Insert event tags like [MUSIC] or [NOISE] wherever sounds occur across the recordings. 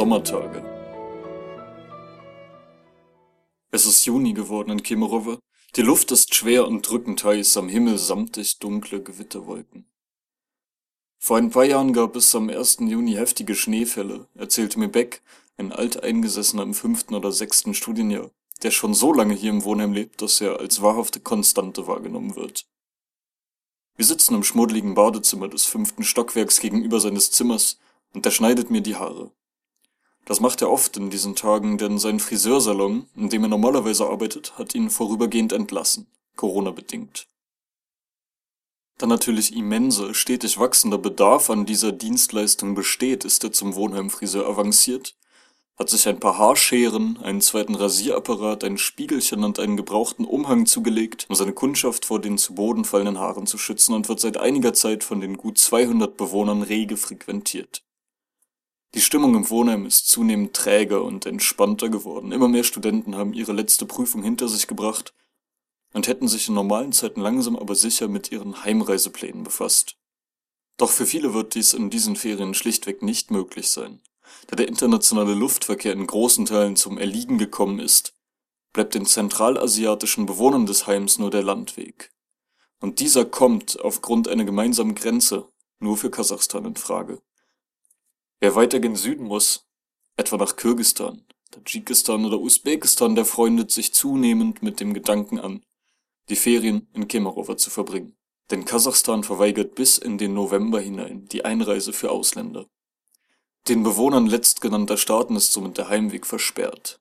Kapitel 18 Sommertage Es ist Juni geworden in Kemerowo. Die Luft ist schwer und drückend heiß, am Himmel samtig dunkle Gewitterwolken. Vor ein paar Jahren gab es am 1. Juni heftige Schneefälle, erzählte mir Beck, ein Alteingesessener im fünften oder sechsten Studienjahr, der schon so lange hier im Wohnheim lebt, dass er als wahrhafte Konstante wahrgenommen wird. Wir sitzen im schmuddeligen Badezimmer des fünften Stockwerks gegenüber seines Zimmers, und er schneidet mir die Haare. Das macht er oft in diesen Tagen, denn sein Friseursalon, in dem er normalerweise arbeitet, hat ihn vorübergehend entlassen, Corona-bedingt. Da natürlich immense, stetig wachsender Bedarf an dieser Dienstleistung besteht, ist er zum Wohnheimfriseur avanciert hat sich ein paar Haarscheren, einen zweiten Rasierapparat, ein Spiegelchen und einen gebrauchten Umhang zugelegt, um seine Kundschaft vor den zu Boden fallenden Haaren zu schützen und wird seit einiger Zeit von den gut 200 Bewohnern rege frequentiert. Die Stimmung im Wohnheim ist zunehmend träger und entspannter geworden. Immer mehr Studenten haben ihre letzte Prüfung hinter sich gebracht und hätten sich in normalen Zeiten langsam aber sicher mit ihren Heimreiseplänen befasst. Doch für viele wird dies in diesen Ferien schlichtweg nicht möglich sein. Da der internationale Luftverkehr in großen Teilen zum Erliegen gekommen ist, bleibt den zentralasiatischen Bewohnern des Heims nur der Landweg. Und dieser kommt aufgrund einer gemeinsamen Grenze nur für Kasachstan in Frage. Wer weiter gen Süden muss, etwa nach Kirgistan, Tadschikistan oder Usbekistan, der freundet sich zunehmend mit dem Gedanken an, die Ferien in Kemerovo zu verbringen. Denn Kasachstan verweigert bis in den November hinein die Einreise für Ausländer. Den Bewohnern letztgenannter Staaten ist somit der Heimweg versperrt.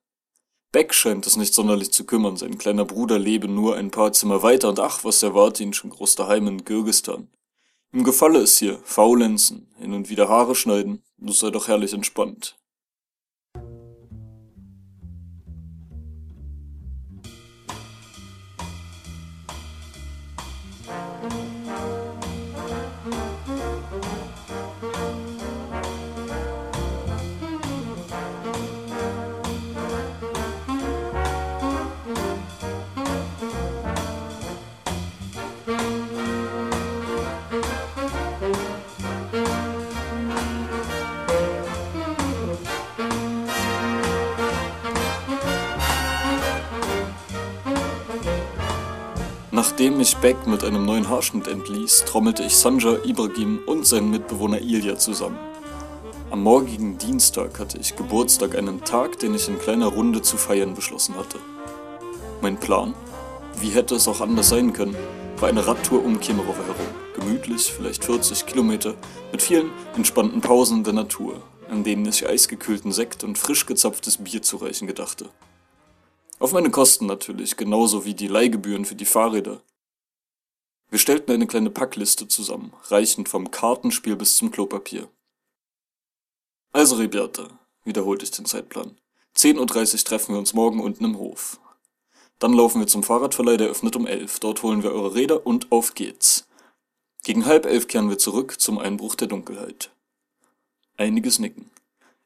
Beck scheint es nicht sonderlich zu kümmern, sein kleiner Bruder lebe nur ein paar Zimmer weiter und ach, was erwarte ihn schon groß daheim in Kirgistan. Ihm gefalle es hier, faulenzen, hin und wieder Haare schneiden, das sei doch herrlich entspannt. Nachdem mich Beck mit einem neuen Haarschnitt entließ, trommelte ich Sanja, Ibrahim und seinen Mitbewohner Ilya zusammen. Am morgigen Dienstag hatte ich Geburtstag, einen Tag, den ich in kleiner Runde zu feiern beschlossen hatte. Mein Plan, wie hätte es auch anders sein können, war eine Radtour um Kemerovo herum. Gemütlich, vielleicht 40 Kilometer, mit vielen entspannten Pausen der Natur, an denen ich eisgekühlten Sekt und frisch gezapftes Bier zu reichen gedachte. Auf meine Kosten natürlich, genauso wie die Leihgebühren für die Fahrräder. Wir stellten eine kleine Packliste zusammen, reichend vom Kartenspiel bis zum Klopapier. Also, Rebiata, wiederholte ich den Zeitplan. 10.30 Uhr treffen wir uns morgen unten im Hof. Dann laufen wir zum Fahrradverleih, der öffnet um elf. Dort holen wir eure Räder und auf geht's. Gegen halb elf kehren wir zurück zum Einbruch der Dunkelheit. Einiges Nicken.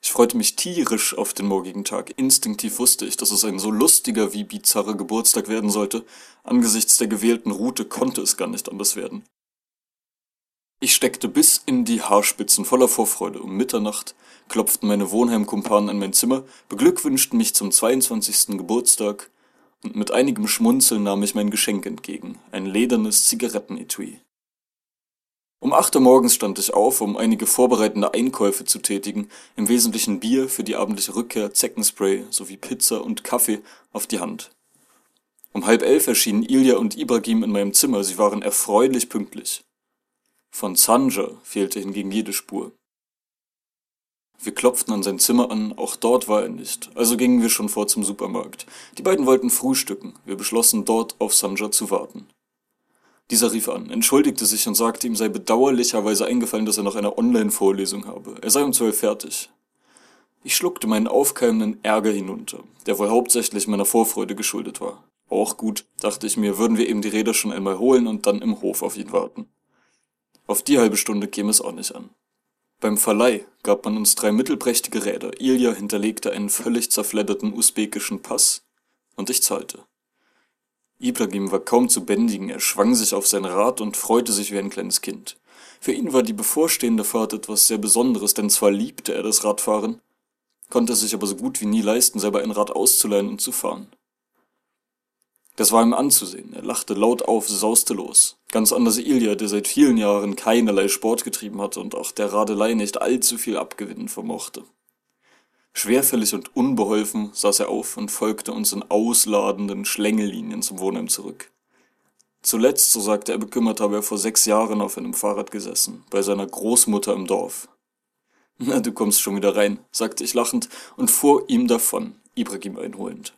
Ich freute mich tierisch auf den morgigen Tag. Instinktiv wusste ich, dass es ein so lustiger wie bizarrer Geburtstag werden sollte. Angesichts der gewählten Route konnte es gar nicht anders werden. Ich steckte bis in die Haarspitzen voller Vorfreude. Um Mitternacht klopften meine Wohnheimkumpanen an mein Zimmer, beglückwünschten mich zum 22. Geburtstag und mit einigem Schmunzeln nahm ich mein Geschenk entgegen, ein ledernes Zigarettenetui. Um acht Uhr morgens stand ich auf, um einige vorbereitende Einkäufe zu tätigen, im Wesentlichen Bier für die abendliche Rückkehr, Zeckenspray sowie Pizza und Kaffee auf die Hand. Um halb elf erschienen Ilja und Ibrahim in meinem Zimmer, sie waren erfreulich pünktlich. Von Sanja fehlte hingegen jede Spur. Wir klopften an sein Zimmer an, auch dort war er nicht, also gingen wir schon vor zum Supermarkt. Die beiden wollten frühstücken, wir beschlossen dort auf Sanja zu warten. Dieser rief an, entschuldigte sich und sagte, ihm sei bedauerlicherweise eingefallen, dass er noch eine Online-Vorlesung habe. Er sei um zwölf fertig. Ich schluckte meinen aufkeimenden Ärger hinunter, der wohl hauptsächlich meiner Vorfreude geschuldet war. Auch gut, dachte ich mir, würden wir eben die Räder schon einmal holen und dann im Hof auf ihn warten. Auf die halbe Stunde käme es auch nicht an. Beim Verleih gab man uns drei mittelprächtige Räder, Ilja hinterlegte einen völlig zerfledderten usbekischen Pass und ich zahlte. Ibrahim war kaum zu bändigen, er schwang sich auf sein Rad und freute sich wie ein kleines Kind. Für ihn war die bevorstehende Fahrt etwas sehr Besonderes, denn zwar liebte er das Radfahren, konnte es sich aber so gut wie nie leisten, selber ein Rad auszuleihen und zu fahren. Das war ihm anzusehen. Er lachte laut auf, sauste los. Ganz anders Ilja, der seit vielen Jahren keinerlei Sport getrieben hatte und auch der Radelei nicht allzu viel abgewinnen vermochte. Schwerfällig und unbeholfen saß er auf und folgte uns in ausladenden Schlängellinien zum Wohnheim zurück. Zuletzt, so sagte er bekümmert, habe er vor sechs Jahren auf einem Fahrrad gesessen, bei seiner Großmutter im Dorf. Na, du kommst schon wieder rein, sagte ich lachend und fuhr ihm davon, Ibrahim einholend.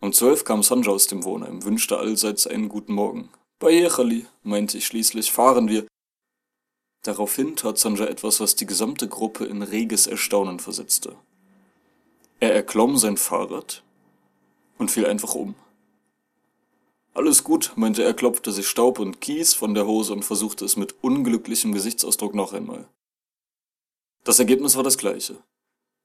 Um zwölf kam Sanja aus dem Wohnheim, wünschte allseits einen guten Morgen. Bei Echali, meinte ich schließlich, fahren wir. Daraufhin tat Sanja etwas, was die gesamte Gruppe in reges Erstaunen versetzte. Er erklomm sein Fahrrad und fiel einfach um. Alles gut, meinte er, klopfte sich Staub und Kies von der Hose und versuchte es mit unglücklichem Gesichtsausdruck noch einmal. Das Ergebnis war das gleiche.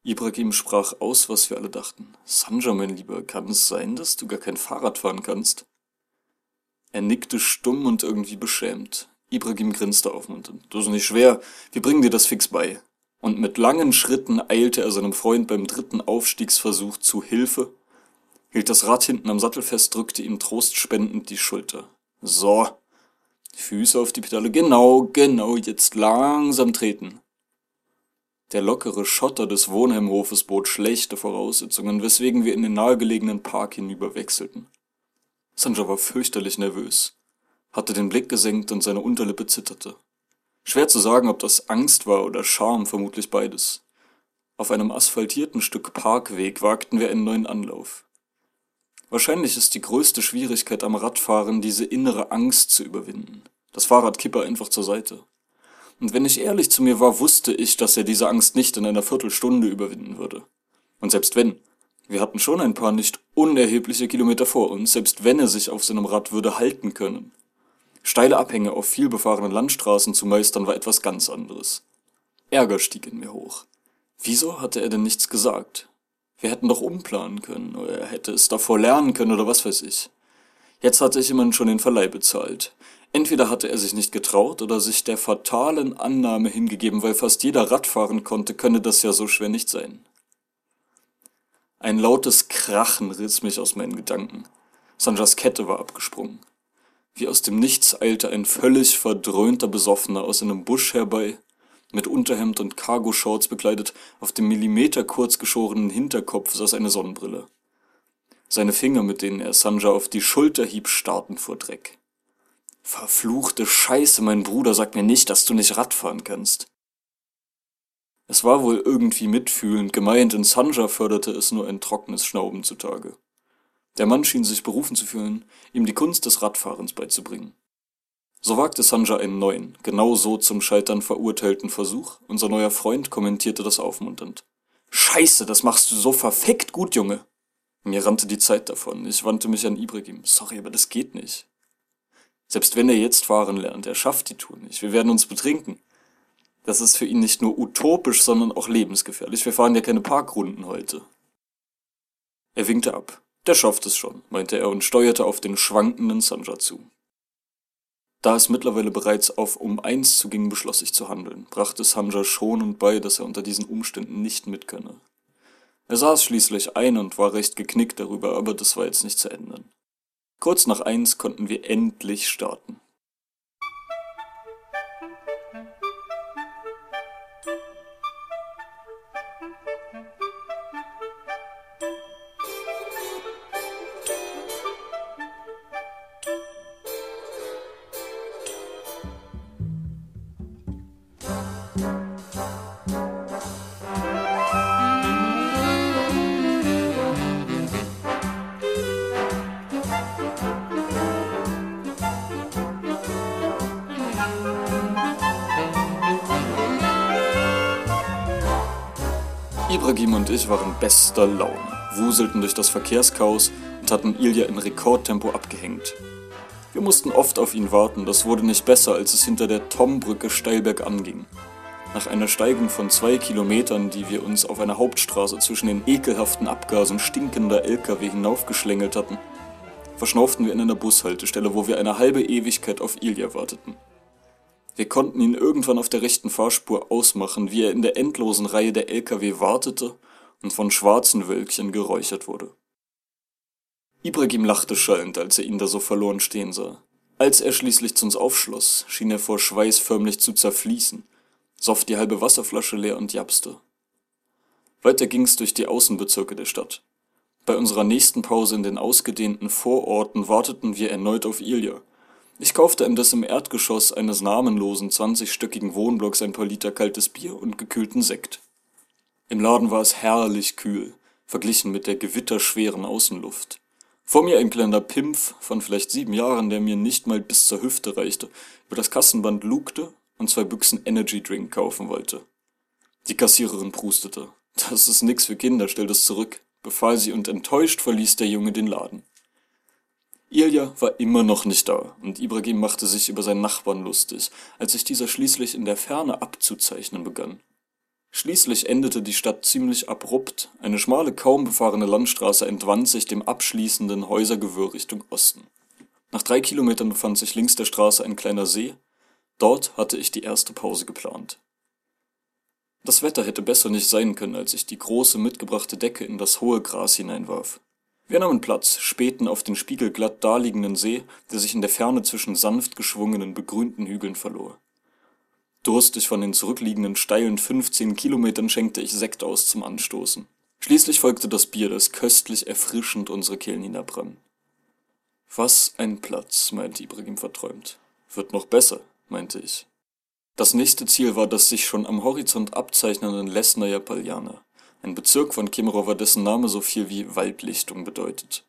Ibrahim sprach aus, was wir alle dachten. Sanja, mein Lieber, kann es sein, dass du gar kein Fahrrad fahren kannst? Er nickte stumm und irgendwie beschämt. Ibrahim grinste aufmunternd. Das ist nicht schwer, wir bringen dir das fix bei. Und mit langen Schritten eilte er seinem Freund beim dritten Aufstiegsversuch zu Hilfe, hielt das Rad hinten am Sattel fest, drückte ihm trostspendend die Schulter. So. Füße auf die Pedale. Genau, genau, jetzt langsam treten. Der lockere Schotter des Wohnheimhofes bot schlechte Voraussetzungen, weswegen wir in den nahegelegenen Park hinüberwechselten. Sanja war fürchterlich nervös, hatte den Blick gesenkt und seine Unterlippe zitterte. Schwer zu sagen, ob das Angst war oder Scham, vermutlich beides. Auf einem asphaltierten Stück Parkweg wagten wir einen neuen Anlauf. Wahrscheinlich ist die größte Schwierigkeit am Radfahren, diese innere Angst zu überwinden. Das Fahrrad kippe einfach zur Seite. Und wenn ich ehrlich zu mir war, wusste ich, dass er diese Angst nicht in einer Viertelstunde überwinden würde. Und selbst wenn, wir hatten schon ein paar nicht unerhebliche Kilometer vor uns, selbst wenn er sich auf seinem Rad würde halten können. Steile Abhänge auf vielbefahrenen Landstraßen zu meistern war etwas ganz anderes. Ärger stieg in mir hoch. Wieso hatte er denn nichts gesagt? Wir hätten doch umplanen können, oder er hätte es davor lernen können oder was weiß ich. Jetzt hatte ich immerhin schon den Verleih bezahlt. Entweder hatte er sich nicht getraut oder sich der fatalen Annahme hingegeben, weil fast jeder Rad fahren konnte, könne das ja so schwer nicht sein. Ein lautes Krachen riss mich aus meinen Gedanken. Sanjas Kette war abgesprungen. Wie aus dem Nichts eilte ein völlig verdröhnter Besoffener aus einem Busch herbei, mit Unterhemd und Cargo-Shorts bekleidet, auf dem Millimeter kurz geschorenen Hinterkopf saß eine Sonnenbrille. Seine Finger, mit denen er Sanja auf die Schulter hieb, starrten vor Dreck. Verfluchte Scheiße, mein Bruder sagt mir nicht, dass du nicht Radfahren kannst. Es war wohl irgendwie mitfühlend gemeint, in Sanja förderte es nur ein trockenes Schnauben zutage. Der Mann schien sich berufen zu fühlen, ihm die Kunst des Radfahrens beizubringen. So wagte Sanja einen neuen, genau so zum Scheitern verurteilten Versuch, unser neuer Freund kommentierte das aufmunternd. Scheiße, das machst du so verfickt gut, Junge! Mir rannte die Zeit davon, ich wandte mich an Ibrahim. Sorry, aber das geht nicht. Selbst wenn er jetzt fahren lernt, er schafft die Tour nicht. Wir werden uns betrinken. Das ist für ihn nicht nur utopisch, sondern auch lebensgefährlich. Wir fahren ja keine Parkrunden heute. Er winkte ab. Der schafft es schon, meinte er und steuerte auf den schwankenden Sanja zu. Da es mittlerweile bereits auf um eins zuging, beschloss ich zu handeln, brachte Sanja schonend bei, dass er unter diesen Umständen nicht mitkönne. Er saß schließlich ein und war recht geknickt darüber, aber das war jetzt nicht zu ändern. Kurz nach eins konnten wir endlich starten. Waren bester Laune, wuselten durch das Verkehrschaos und hatten Ilja in Rekordtempo abgehängt. Wir mussten oft auf ihn warten, das wurde nicht besser, als es hinter der Tombrücke steil bergan. Nach einer Steigung von zwei Kilometern, die wir uns auf einer Hauptstraße zwischen den ekelhaften Abgasen stinkender LKW hinaufgeschlängelt hatten, verschnauften wir in einer Bushaltestelle, wo wir eine halbe Ewigkeit auf Ilja warteten. Wir konnten ihn irgendwann auf der rechten Fahrspur ausmachen, wie er in der endlosen Reihe der LKW wartete und von schwarzen Wölkchen geräuchert wurde. Ibrahim lachte schallend, als er ihn da so verloren stehen sah. Als er schließlich zu uns aufschloss, schien er vor Schweiß förmlich zu zerfließen, soff die halbe Wasserflasche leer und japste. Weiter ging's durch die Außenbezirke der Stadt. Bei unserer nächsten Pause in den ausgedehnten Vororten warteten wir erneut auf Ilja. Ich kaufte indes im Erdgeschoss eines namenlosen zwanzigstöckigen Wohnblocks ein paar Liter kaltes Bier und gekühlten Sekt. Im Laden war es herrlich kühl, verglichen mit der gewitterschweren Außenluft. Vor mir ein kleiner Pimpf von vielleicht sieben Jahren, der mir nicht mal bis zur Hüfte reichte, über das Kassenband lugte und zwei Büchsen Energy Drink kaufen wollte. Die Kassiererin prustete. Das ist nix für Kinder, stell das zurück, befahl sie und enttäuscht verließ der Junge den Laden. Ilja war immer noch nicht da und Ibrahim machte sich über seinen Nachbarn lustig, als sich dieser schließlich in der Ferne abzuzeichnen begann. Schließlich endete die Stadt ziemlich abrupt, eine schmale, kaum befahrene Landstraße entwand sich dem abschließenden Häusergewirr Richtung Osten. Nach drei Kilometern befand sich links der Straße ein kleiner See, dort hatte ich die erste Pause geplant. Das Wetter hätte besser nicht sein können, als ich die große mitgebrachte Decke in das hohe Gras hineinwarf. Wir nahmen Platz, spähten auf den spiegelglatt daliegenden See, der sich in der Ferne zwischen sanft geschwungenen, begrünten Hügeln verlor. Durstig von den zurückliegenden steilen 15 Kilometern schenkte ich Sekt aus zum Anstoßen. Schließlich folgte das Bier, das köstlich erfrischend unsere Kehlen hinabrann. Was ein Platz, meinte Ibrahim verträumt. Wird noch besser, meinte ich. Das nächste Ziel war das sich schon am Horizont abzeichnenden Lesnaja Paljana, ein Bezirk von Kemerovo, dessen Name so viel wie Waldlichtung bedeutet.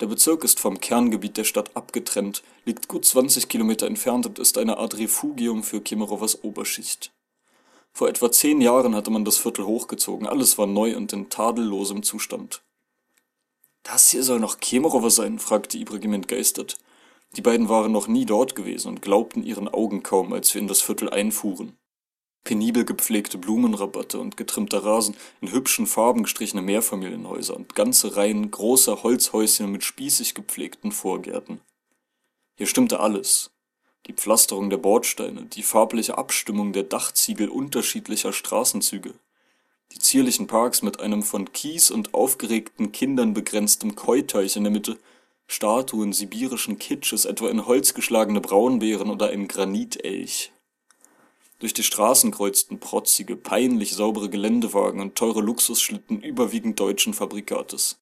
Der Bezirk ist vom Kerngebiet der Stadt abgetrennt, liegt gut 20 Kilometer entfernt und ist eine Art Refugium für Kemerovas Oberschicht. Vor etwa zehn Jahren hatte man das Viertel hochgezogen, alles war neu und in tadellosem Zustand. Das hier soll noch Kemerovo sein? fragte Ibrahim entgeistert. Die beiden waren noch nie dort gewesen und glaubten ihren Augen kaum, als wir in das Viertel einfuhren penibel gepflegte Blumenrabatte und getrimmter Rasen, in hübschen Farben gestrichene Mehrfamilienhäuser und ganze Reihen großer Holzhäuschen mit spießig gepflegten Vorgärten. Hier stimmte alles. Die Pflasterung der Bordsteine, die farbliche Abstimmung der Dachziegel unterschiedlicher Straßenzüge, die zierlichen Parks mit einem von Kies und aufgeregten Kindern begrenztem Keuteich in der Mitte, Statuen sibirischen Kitsches, etwa in Holz geschlagene Braunbären oder ein Granitelch. Durch die Straßen kreuzten protzige, peinlich saubere Geländewagen und teure Luxusschlitten überwiegend deutschen Fabrikates.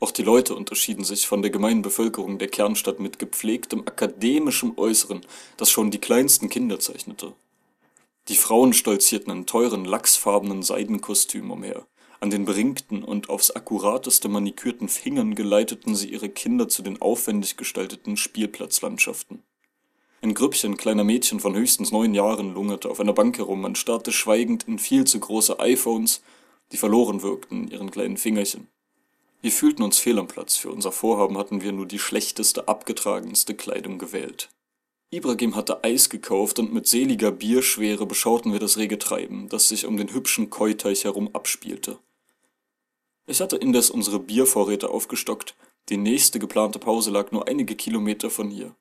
Auch die Leute unterschieden sich von der gemeinen Bevölkerung der Kernstadt mit gepflegtem akademischem Äußeren, das schon die kleinsten Kinder zeichnete. Die Frauen stolzierten in teuren, lachsfarbenen Seidenkostümen umher. An den beringten und aufs akkurateste manikürten Fingern geleiteten sie ihre Kinder zu den aufwendig gestalteten Spielplatzlandschaften. Ein Grüppchen kleiner Mädchen von höchstens neun Jahren lungerte auf einer Bank herum, man starrte schweigend in viel zu große iPhones, die verloren wirkten in ihren kleinen Fingerchen. Wir fühlten uns fehl am Platz, für unser Vorhaben hatten wir nur die schlechteste, abgetragenste Kleidung gewählt. Ibrahim hatte Eis gekauft und mit seliger Bierschwere beschauten wir das rege Treiben, das sich um den hübschen Keuteich herum abspielte. Ich hatte indes unsere Biervorräte aufgestockt, die nächste geplante Pause lag nur einige Kilometer von hier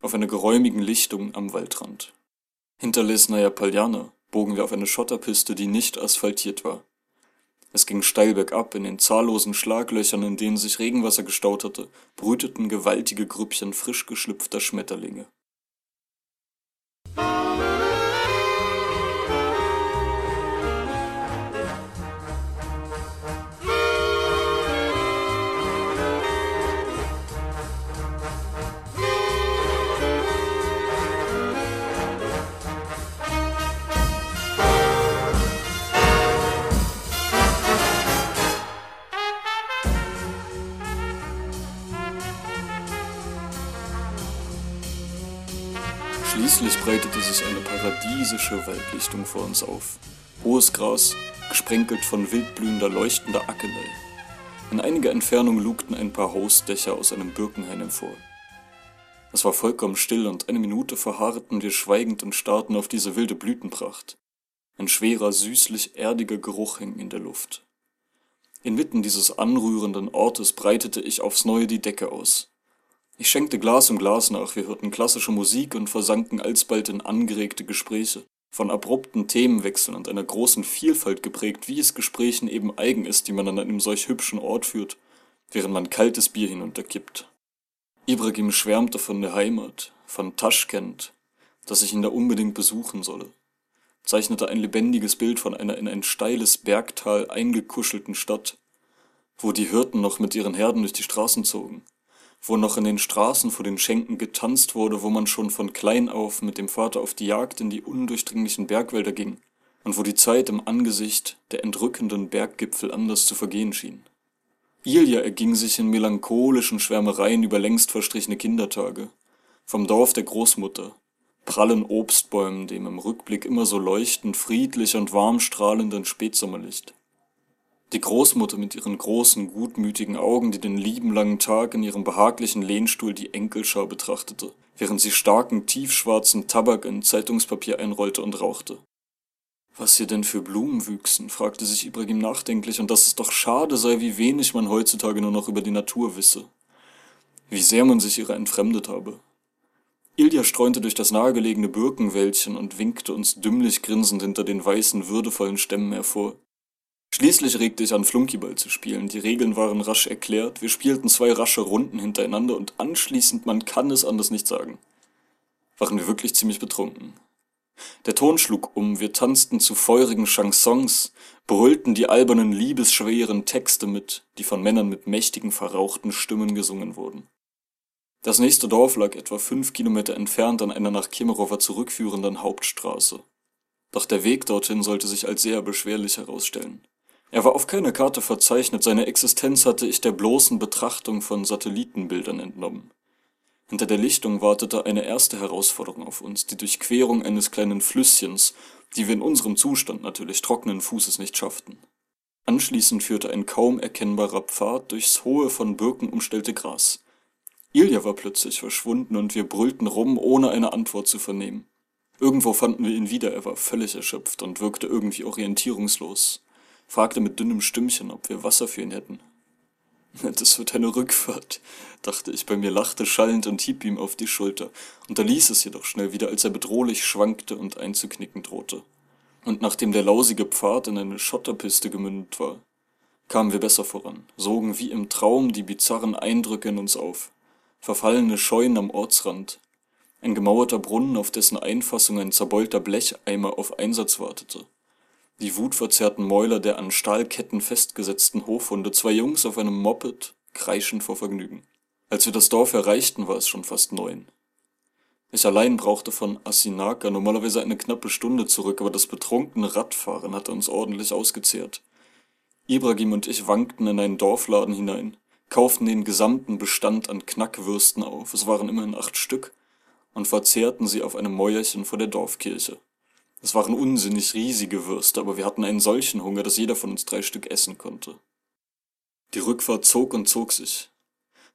auf einer geräumigen Lichtung am Waldrand. Hinter Lesnaya Paljana bogen wir auf eine Schotterpiste, die nicht asphaltiert war. Es ging steil bergab, in den zahllosen Schlaglöchern, in denen sich Regenwasser gestaut hatte, brüteten gewaltige Grüppchen frisch geschlüpfter Schmetterlinge. Paradiesische Waldlichtung vor uns auf. Hohes Gras, gesprenkelt von wildblühender, leuchtender Ackelei. In einiger Entfernung lugten ein paar Hausdächer aus einem Birkenhain hervor. Es war vollkommen still und eine Minute verharrten wir schweigend und starrten auf diese wilde Blütenpracht. Ein schwerer, süßlich erdiger Geruch hing in der Luft. Inmitten dieses anrührenden Ortes breitete ich aufs Neue die Decke aus. Ich schenkte Glas um Glas nach, wir hörten klassische Musik und versanken alsbald in angeregte Gespräche, von abrupten Themenwechseln und einer großen Vielfalt geprägt, wie es Gesprächen eben eigen ist, die man an einem solch hübschen Ort führt, während man kaltes Bier hinunterkippt. Ibrahim schwärmte von der Heimat, von Taschkent, dass ich ihn da unbedingt besuchen solle, zeichnete ein lebendiges Bild von einer in ein steiles Bergtal eingekuschelten Stadt, wo die Hirten noch mit ihren Herden durch die Straßen zogen, wo noch in den Straßen vor den Schenken getanzt wurde, wo man schon von klein auf mit dem Vater auf die Jagd in die undurchdringlichen Bergwälder ging und wo die Zeit im Angesicht der entrückenden Berggipfel anders zu vergehen schien. Ilja erging sich in melancholischen Schwärmereien über längst verstrichene Kindertage, vom Dorf der Großmutter, prallen Obstbäumen, dem im Rückblick immer so leuchtend friedlich und warm strahlenden Spätsommerlicht. Die Großmutter mit ihren großen, gutmütigen Augen, die den lieben langen Tag in ihrem behaglichen Lehnstuhl die Enkelschau betrachtete, während sie starken, tiefschwarzen Tabak in Zeitungspapier einrollte und rauchte. Was hier denn für Blumen wüchsen, fragte sich Ibrahim nachdenklich, und dass es doch schade sei, wie wenig man heutzutage nur noch über die Natur wisse. Wie sehr man sich ihrer entfremdet habe. Ilja streunte durch das nahegelegene Birkenwäldchen und winkte uns dümmlich grinsend hinter den weißen, würdevollen Stämmen hervor. Schließlich regte ich an, Flunkyball zu spielen. Die Regeln waren rasch erklärt, wir spielten zwei rasche Runden hintereinander und anschließend, man kann es anders nicht sagen, waren wir wirklich ziemlich betrunken. Der Ton schlug um, wir tanzten zu feurigen Chansons, brüllten die albernen, liebesschweren Texte mit, die von Männern mit mächtigen, verrauchten Stimmen gesungen wurden. Das nächste Dorf lag etwa fünf Kilometer entfernt an einer nach Kemerowa zurückführenden Hauptstraße. Doch der Weg dorthin sollte sich als sehr beschwerlich herausstellen. Er war auf keiner Karte verzeichnet, seine Existenz hatte ich der bloßen Betrachtung von Satellitenbildern entnommen. Hinter der Lichtung wartete eine erste Herausforderung auf uns, die Durchquerung eines kleinen Flüsschens, die wir in unserem Zustand natürlich trockenen Fußes nicht schafften. Anschließend führte ein kaum erkennbarer Pfad durchs hohe von Birken umstellte Gras. Ilja war plötzlich verschwunden und wir brüllten rum, ohne eine Antwort zu vernehmen. Irgendwo fanden wir ihn wieder, er war völlig erschöpft und wirkte irgendwie orientierungslos fragte mit dünnem Stimmchen, ob wir Wasser für ihn hätten. [LAUGHS] Das wird eine Rückfahrt, dachte ich bei mir, lachte schallend und hieb ihm auf die Schulter, unterließ es jedoch schnell wieder, als er bedrohlich schwankte und einzuknicken drohte. Und nachdem der lausige Pfad in eine Schotterpiste gemündet war, kamen wir besser voran, sogen wie im Traum die bizarren Eindrücke in uns auf. Verfallene Scheunen am Ortsrand, ein gemauerter Brunnen, auf dessen Einfassung ein zerbeulter Blecheimer auf Einsatz wartete, die wutverzerrten Mäuler der an Stahlketten festgesetzten Hofhunde, zwei Jungs auf einem Moped, kreischend vor Vergnügen. Als wir das Dorf erreichten, war es schon fast neun. Ich allein brauchte von Asinaka normalerweise eine knappe Stunde zurück, aber das betrunkene Radfahren hatte uns ordentlich ausgezehrt. Ibrahim und ich wankten in einen Dorfladen hinein, kauften den gesamten Bestand an Knackwürsten auf, es waren immerhin acht Stück, und verzehrten sie auf einem Mäuerchen vor der Dorfkirche. Es waren unsinnig riesige Würste, aber wir hatten einen solchen Hunger, dass jeder von uns drei Stück essen konnte. Die Rückfahrt zog und zog sich.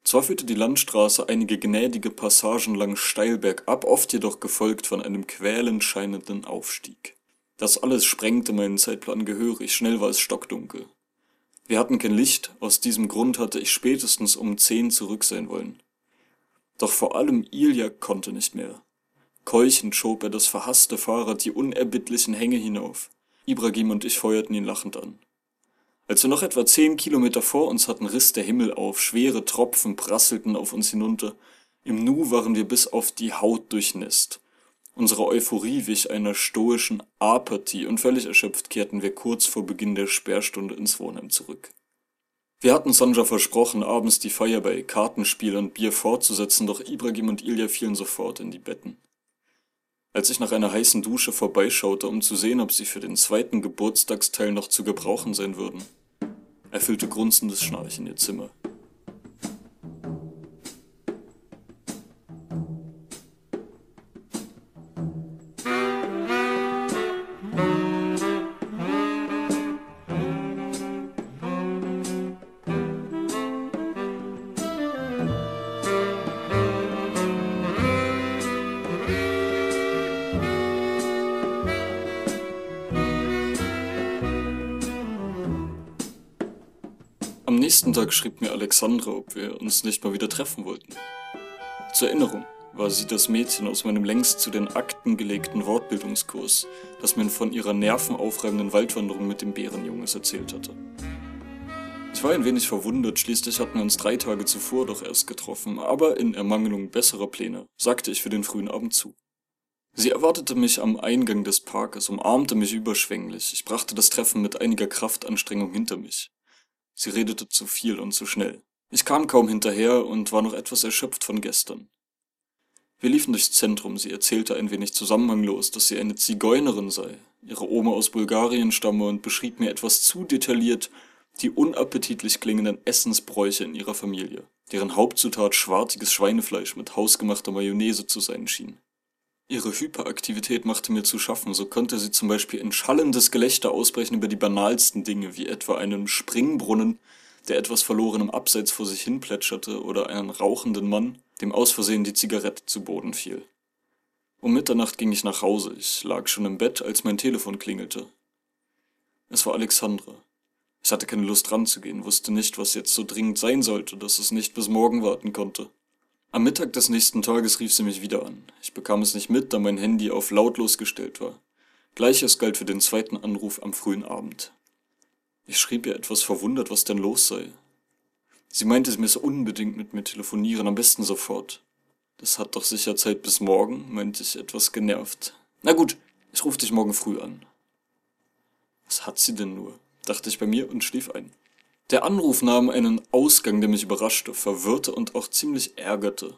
Zwar führte die Landstraße einige gnädige Passagen lang steil bergab, oft jedoch gefolgt von einem quälend scheinenden Aufstieg. Das alles sprengte meinen Zeitplan gehörig, schnell war es stockdunkel. Wir hatten kein Licht, aus diesem Grund hatte ich spätestens um zehn zurück sein wollen. Doch vor allem Ilja konnte nicht mehr. Keuchend schob er das verhasste Fahrrad die unerbittlichen Hänge hinauf. Ibrahim und ich feuerten ihn lachend an. Als wir noch etwa zehn Kilometer vor uns hatten, riss der Himmel auf, schwere Tropfen prasselten auf uns hinunter. Im Nu waren wir bis auf die Haut durchnässt. Unsere Euphorie wich einer stoischen Apathie und völlig erschöpft kehrten wir kurz vor Beginn der Sperrstunde ins Wohnheim zurück. Wir hatten Sandra versprochen, abends die Feier bei Kartenspiel und Bier fortzusetzen, doch Ibrahim und Ilja fielen sofort in die Betten. Als ich nach einer heißen Dusche vorbeischaute, um zu sehen, ob sie für den zweiten Geburtstagsteil noch zu gebrauchen sein würden, erfüllte grunzendes Schnarchen ihr Zimmer. Nächsten Tag schrieb mir Alexandra, ob wir uns nicht mal wieder treffen wollten. Zur Erinnerung war sie das Mädchen aus meinem längst zu den Akten gelegten Wortbildungskurs, das mir von ihrer nervenaufreibenden Waldwanderung mit dem Bärenjunges erzählt hatte. Ich war ein wenig verwundert, schließlich hatten wir uns drei Tage zuvor doch erst getroffen, aber in Ermangelung besserer Pläne sagte ich für den frühen Abend zu. Sie erwartete mich am Eingang des Parkes, umarmte mich überschwänglich. Ich brachte das Treffen mit einiger Kraftanstrengung hinter mich. Sie redete zu viel und zu schnell. Ich kam kaum hinterher und war noch etwas erschöpft von gestern. Wir liefen durchs Zentrum, sie erzählte ein wenig zusammenhanglos, dass sie eine Zigeunerin sei, ihre Oma aus Bulgarien stamme und beschrieb mir etwas zu detailliert die unappetitlich klingenden Essensbräuche in ihrer Familie, deren Hauptzutat schwarziges Schweinefleisch mit hausgemachter Mayonnaise zu sein schien. Ihre Hyperaktivität machte mir zu schaffen, so konnte sie zum Beispiel in schallendes Gelächter ausbrechen über die banalsten Dinge, wie etwa einen Springbrunnen, der etwas verlorenem Abseits vor sich hin plätscherte, oder einen rauchenden Mann, dem aus Versehen die Zigarette zu Boden fiel. Um Mitternacht ging ich nach Hause, ich lag schon im Bett, als mein Telefon klingelte. Es war Alexandra. Ich hatte keine Lust ranzugehen, wusste nicht, was jetzt so dringend sein sollte, dass es nicht bis morgen warten konnte. Am Mittag des nächsten Tages rief sie mich wieder an. Ich bekam es nicht mit, da mein Handy auf lautlos gestellt war. Gleiches galt für den zweiten Anruf am frühen Abend. Ich schrieb ihr etwas verwundert, was denn los sei. Sie meinte, sie müsse unbedingt mit mir telefonieren, am besten sofort. Das hat doch sicher Zeit bis morgen, meinte ich etwas genervt. Na gut, ich ruf dich morgen früh an. Was hat sie denn nur? dachte ich bei mir und schlief ein. Der Anruf nahm einen Ausgang, der mich überraschte, verwirrte und auch ziemlich ärgerte.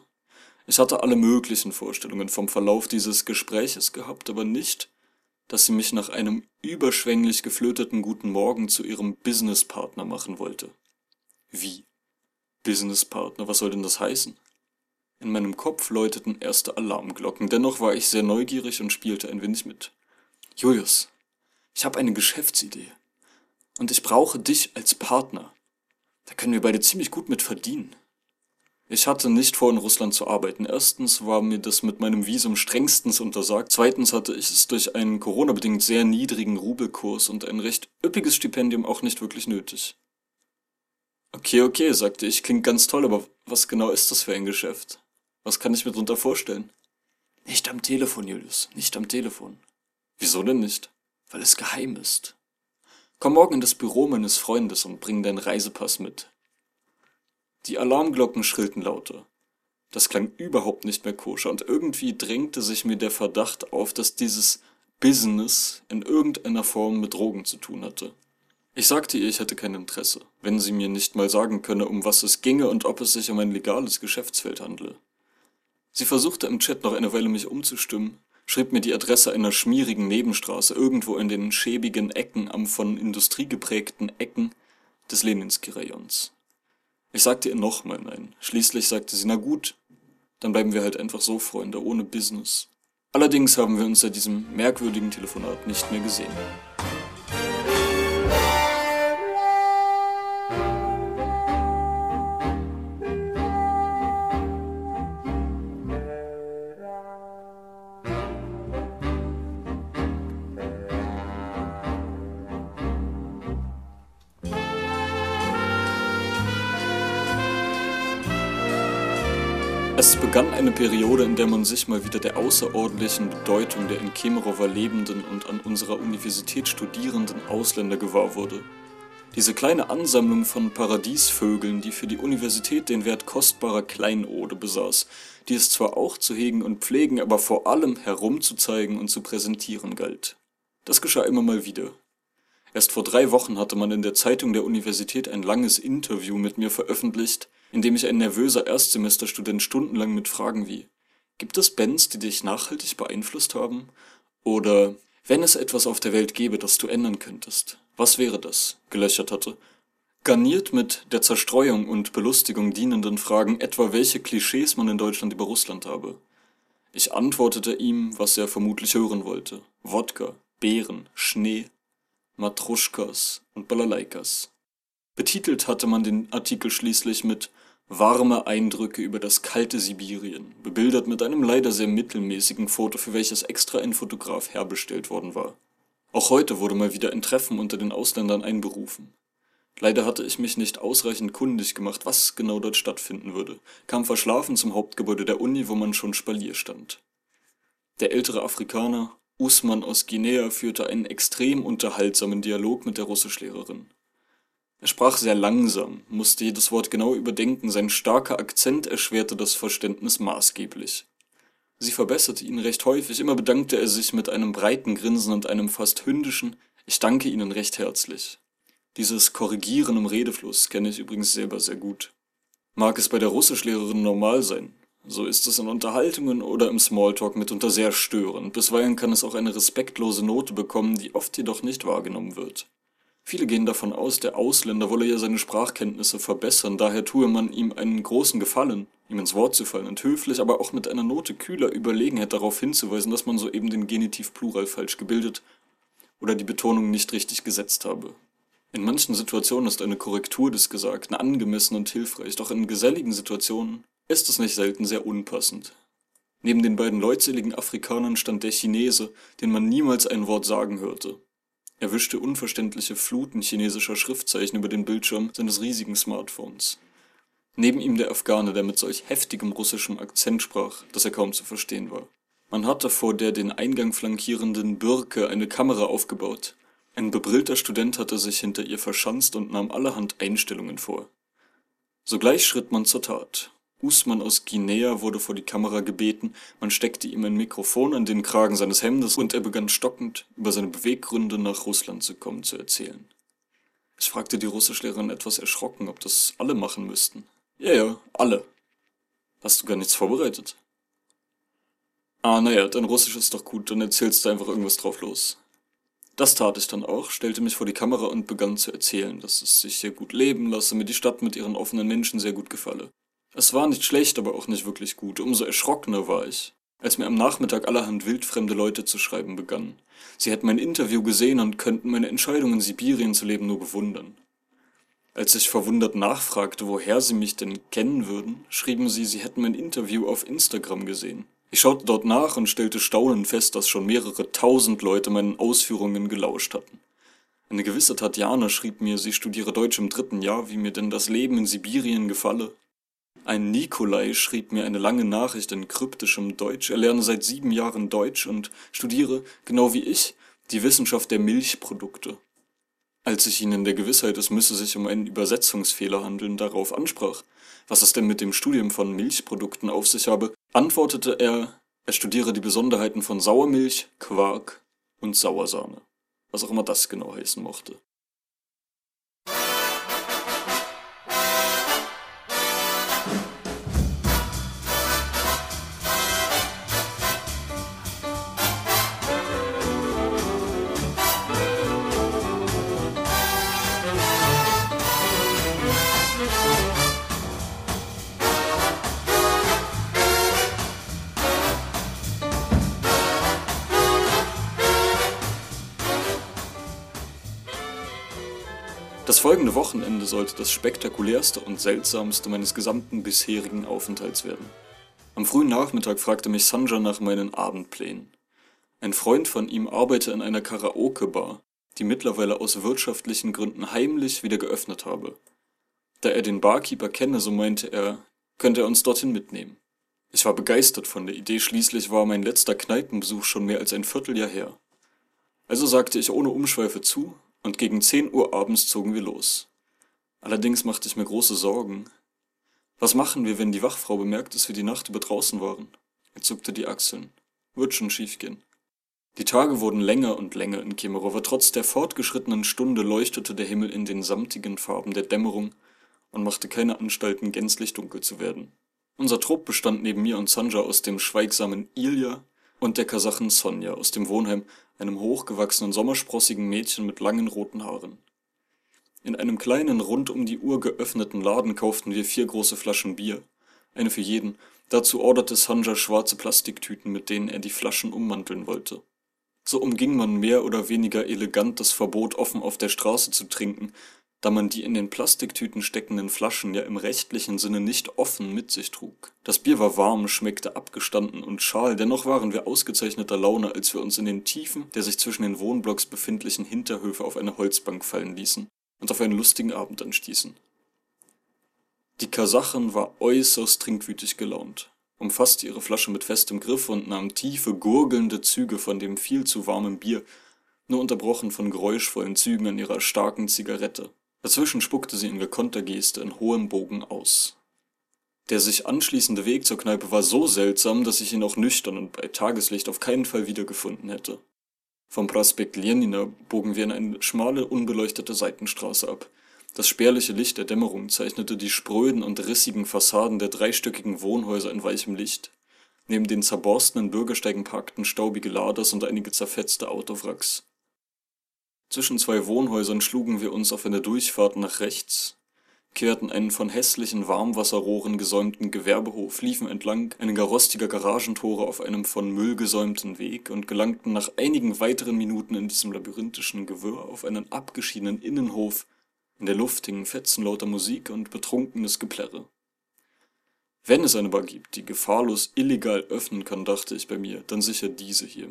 Ich hatte alle möglichen Vorstellungen vom Verlauf dieses Gespräches gehabt, aber nicht, dass sie mich nach einem überschwänglich geflöteten Guten Morgen zu ihrem Businesspartner machen wollte. Wie? Businesspartner, was soll denn das heißen? In meinem Kopf läuteten erste Alarmglocken, dennoch war ich sehr neugierig und spielte ein wenig mit. Julius, ich habe eine Geschäftsidee. Und ich brauche dich als Partner. Da können wir beide ziemlich gut mit verdienen. Ich hatte nicht vor, in Russland zu arbeiten. Erstens war mir das mit meinem Visum strengstens untersagt. Zweitens hatte ich es durch einen Corona-bedingt sehr niedrigen Rubelkurs und ein recht üppiges Stipendium auch nicht wirklich nötig. Okay, okay, sagte ich, klingt ganz toll, aber was genau ist das für ein Geschäft? Was kann ich mir darunter vorstellen? Nicht am Telefon, Julius, nicht am Telefon. Wieso denn nicht? Weil es geheim ist. Komm morgen in das Büro meines Freundes und bring deinen Reisepass mit. Die Alarmglocken schrillten lauter. Das klang überhaupt nicht mehr koscher und irgendwie drängte sich mir der Verdacht auf, dass dieses Business in irgendeiner Form mit Drogen zu tun hatte. Ich sagte ihr, ich hätte kein Interesse, wenn sie mir nicht mal sagen könne, um was es ginge und ob es sich um ein legales Geschäftsfeld handle. Sie versuchte im Chat noch eine Weile mich umzustimmen, schrieb mir die Adresse einer schmierigen Nebenstraße irgendwo in den schäbigen Ecken am von Industrie geprägten Ecken des Leninski-Rayons. Ich sagte ihr nochmal nein. Schließlich sagte sie, na gut, dann bleiben wir halt einfach so Freunde, ohne Business. Allerdings haben wir uns seit diesem merkwürdigen Telefonat nicht mehr gesehen. Periode, in der man sich mal wieder der außerordentlichen Bedeutung der in Kemerovo lebenden und an unserer Universität studierenden Ausländer gewahr wurde. Diese kleine Ansammlung von Paradiesvögeln, die für die Universität den Wert kostbarer Kleinode besaß, die es zwar auch zu hegen und pflegen, aber vor allem herumzuzeigen und zu präsentieren galt. Das geschah immer mal wieder. Erst vor drei Wochen hatte man in der Zeitung der Universität ein langes Interview mit mir veröffentlicht, in dem ich ein nervöser Erstsemesterstudent stundenlang mit Fragen wie Gibt es Bands, die dich nachhaltig beeinflusst haben? Oder wenn es etwas auf der Welt gäbe, das du ändern könntest, was wäre das? gelöchert hatte. Garniert mit der Zerstreuung und Belustigung dienenden Fragen, etwa welche Klischees man in Deutschland über Russland habe. Ich antwortete ihm, was er vermutlich hören wollte. Wodka, Beeren, Schnee, Matruschkas und Balalaikas. Betitelt hatte man den Artikel schließlich mit Warme Eindrücke über das kalte Sibirien, bebildert mit einem leider sehr mittelmäßigen Foto, für welches extra ein Fotograf herbestellt worden war. Auch heute wurde mal wieder ein Treffen unter den Ausländern einberufen. Leider hatte ich mich nicht ausreichend kundig gemacht, was genau dort stattfinden würde, kam verschlafen zum Hauptgebäude der Uni, wo man schon Spalier stand. Der ältere Afrikaner, Usman aus Guinea, führte einen extrem unterhaltsamen Dialog mit der Russischlehrerin. Er sprach sehr langsam, musste jedes Wort genau überdenken, sein starker Akzent erschwerte das Verständnis maßgeblich. Sie verbesserte ihn recht häufig, immer bedankte er sich mit einem breiten Grinsen und einem fast hündischen Ich danke Ihnen recht herzlich. Dieses Korrigieren im Redefluss kenne ich übrigens selber sehr gut. Mag es bei der Russischlehrerin normal sein, so ist es in Unterhaltungen oder im Smalltalk mitunter sehr störend, bisweilen kann es auch eine respektlose Note bekommen, die oft jedoch nicht wahrgenommen wird. Viele gehen davon aus, der Ausländer wolle ja seine Sprachkenntnisse verbessern, daher tue man ihm einen großen Gefallen, ihm ins Wort zu fallen und höflich, aber auch mit einer Note kühler Überlegenheit darauf hinzuweisen, dass man soeben den Genitiv Plural falsch gebildet oder die Betonung nicht richtig gesetzt habe. In manchen Situationen ist eine Korrektur des Gesagten angemessen und hilfreich, doch in geselligen Situationen ist es nicht selten sehr unpassend. Neben den beiden leutseligen Afrikanern stand der Chinese, den man niemals ein Wort sagen hörte. Er wischte unverständliche Fluten chinesischer Schriftzeichen über den Bildschirm seines riesigen Smartphones. Neben ihm der Afghane, der mit solch heftigem russischem Akzent sprach, dass er kaum zu verstehen war. Man hatte vor der den Eingang flankierenden Birke eine Kamera aufgebaut, ein bebrillter Student hatte sich hinter ihr verschanzt und nahm allerhand Einstellungen vor. Sogleich schritt man zur Tat. Usman aus Guinea wurde vor die Kamera gebeten, man steckte ihm ein Mikrofon an den Kragen seines Hemdes und er begann stockend über seine Beweggründe nach Russland zu kommen zu erzählen. Ich fragte die Russischlehrerin etwas erschrocken, ob das alle machen müssten. Ja, ja, alle. Hast du gar nichts vorbereitet? Ah, naja, dein Russisch ist doch gut, dann erzählst du einfach irgendwas drauf los. Das tat ich dann auch, stellte mich vor die Kamera und begann zu erzählen, dass es sich hier gut leben lasse, mir die Stadt mit ihren offenen Menschen sehr gut gefalle. Es war nicht schlecht, aber auch nicht wirklich gut. Umso erschrockener war ich, als mir am Nachmittag allerhand wildfremde Leute zu schreiben begannen. Sie hätten mein Interview gesehen und könnten meine Entscheidung in Sibirien zu leben nur bewundern. Als ich verwundert nachfragte, woher sie mich denn kennen würden, schrieben sie, sie hätten mein Interview auf Instagram gesehen. Ich schaute dort nach und stellte staunend fest, dass schon mehrere tausend Leute meinen Ausführungen gelauscht hatten. Eine gewisse Tatjana schrieb mir, sie studiere Deutsch im dritten Jahr, wie mir denn das Leben in Sibirien gefalle. Ein Nikolai schrieb mir eine lange Nachricht in kryptischem Deutsch. Er lerne seit sieben Jahren Deutsch und studiere, genau wie ich, die Wissenschaft der Milchprodukte. Als ich ihn in der Gewissheit, es müsse sich um einen Übersetzungsfehler handeln, darauf ansprach, was es denn mit dem Studium von Milchprodukten auf sich habe, antwortete er, er studiere die Besonderheiten von Sauermilch, Quark und Sauersahne, was auch immer das genau heißen mochte. Folgende Wochenende sollte das spektakulärste und seltsamste meines gesamten bisherigen Aufenthalts werden. Am frühen Nachmittag fragte mich Sanja nach meinen Abendplänen. Ein Freund von ihm arbeite in einer Karaoke-Bar, die mittlerweile aus wirtschaftlichen Gründen heimlich wieder geöffnet habe. Da er den Barkeeper kenne, so meinte er, könnte er uns dorthin mitnehmen. Ich war begeistert von der Idee, schließlich war mein letzter Kneipenbesuch schon mehr als ein Vierteljahr her. Also sagte ich ohne Umschweife zu und gegen zehn Uhr abends zogen wir los. Allerdings machte ich mir große Sorgen. Was machen wir, wenn die Wachfrau bemerkt, dass wir die Nacht über draußen waren? Er zuckte die Achseln. Wird schon schiefgehen. Die Tage wurden länger und länger in Kemerow, trotz der fortgeschrittenen Stunde leuchtete der Himmel in den samtigen Farben der Dämmerung und machte keine Anstalten, gänzlich dunkel zu werden. Unser Trupp bestand neben mir und Sanja aus dem schweigsamen Ilja und der Kasachin Sonja aus dem Wohnheim, einem hochgewachsenen, sommersprossigen Mädchen mit langen roten Haaren. In einem kleinen, rund um die Uhr geöffneten Laden kauften wir vier große Flaschen Bier, eine für jeden. Dazu orderte Sanja schwarze Plastiktüten, mit denen er die Flaschen ummanteln wollte. So umging man mehr oder weniger elegant das Verbot, offen auf der Straße zu trinken, da man die in den Plastiktüten steckenden Flaschen ja im rechtlichen Sinne nicht offen mit sich trug. Das Bier war warm, schmeckte abgestanden und schal, dennoch waren wir ausgezeichneter Laune, als wir uns in den Tiefen der sich zwischen den Wohnblocks befindlichen Hinterhöfe auf eine Holzbank fallen ließen und auf einen lustigen Abend anstießen. Die Kasachin war äußerst trinkwütig gelaunt, umfasste ihre Flasche mit festem Griff und nahm tiefe, gurgelnde Züge von dem viel zu warmen Bier, nur unterbrochen von geräuschvollen Zügen an ihrer starken Zigarette. Dazwischen spuckte sie in gekonnter Geste in hohem Bogen aus. Der sich anschließende Weg zur Kneipe war so seltsam, dass ich ihn auch nüchtern und bei Tageslicht auf keinen Fall wiedergefunden hätte. Vom Prospekt Lenina bogen wir in eine schmale, unbeleuchtete Seitenstraße ab. Das spärliche Licht der Dämmerung zeichnete die spröden und rissigen Fassaden der dreistöckigen Wohnhäuser in weichem Licht. Neben den zerborstenen Bürgersteigen parkten staubige Laders und einige zerfetzte Autowracks. Zwischen zwei Wohnhäusern schlugen wir uns auf eine Durchfahrt nach rechts, querten einen von hässlichen Warmwasserrohren gesäumten Gewerbehof, liefen entlang einiger rostiger Garagentore auf einem von Müll gesäumten Weg und gelangten nach einigen weiteren Minuten in diesem labyrinthischen Gewirr auf einen abgeschiedenen Innenhof, in der Luft hingen Fetzen lauter Musik und betrunkenes Geplärre. Wenn es eine Bar gibt, die gefahrlos illegal öffnen kann, dachte ich bei mir, dann sicher diese hier.